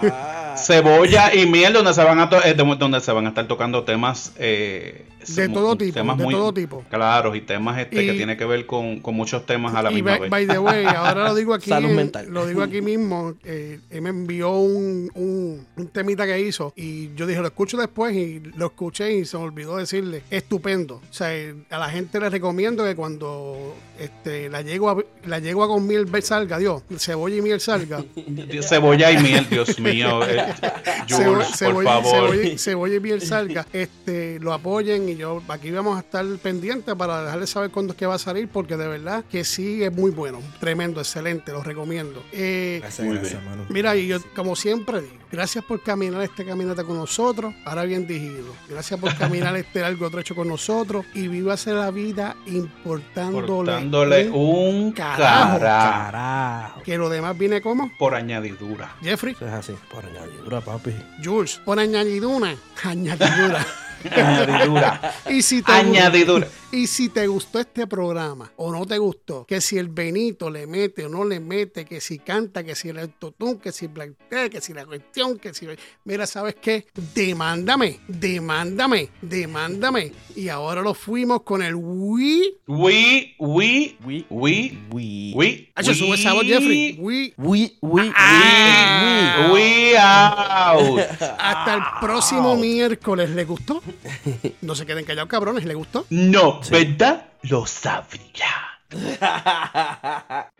cebolla y miel, donde se van a eh, de- donde se van a estar tocando temas eh, De todo tipo, temas de todo tipo. Claros y temas este que tiene que ver con, con muchos temas a la y misma by, vez. by the way, [LAUGHS] ahora lo digo aquí, Salud en- mental. lo digo aquí mismo. eh, él me envió un, un, un temita que hizo y yo dije lo escucho después y lo escuché y se me olvidó decirle estupendo. O sea, eh, a la gente le recomiendo que cuando este, la yegua la yegua con miel salga, Dios, cebolla y miel salga. [LAUGHS] Cebolla y miel, Dios mío. [LAUGHS] [LAUGHS] Cebo- Jules, por cebolla, favor. cebolla- cebolla y miel salga, este, lo apoyen y yo aquí vamos a estar pendientes para dejarles saber cuándo es que va a salir, porque de verdad que sí es muy bueno, tremendo, excelente, lo recomiendo. Eh, Gracias, Muy gracias. Mira, y yo como siempre digo, gracias por caminar este caminata con nosotros, ahora bien digido. Gracias por caminar [LAUGHS] este largo trecho con nosotros y vívase la vida importándole, un un carajo. carajo Carajo. que lo demás viene como por añadidura. Jeffrey, Eso es así. Por añadidura, papi. Jules, por añadidura, [LAUGHS] añadidura. Añadidura. [LAUGHS] y si te Añadidura. Y si te gustó este programa o no te gustó, que si el Benito le mete o no le mete, que si canta, que si el autotune, que si Black Tea, que si la cuestión, que si. Mira, ¿sabes qué? Demándame, demándame, demándame. Y ahora lo fuimos con el Wii. We, we, We- we, We. we. Hacho, sube esa voz, Jeffrey. Wii. We, we, Ah. We out. Hasta el próximo miércoles. ¿Le gustó? No se queden callados, cabrones. ¿Le gustó? No, ¿verdad? Lo sabía. [LAUGHS]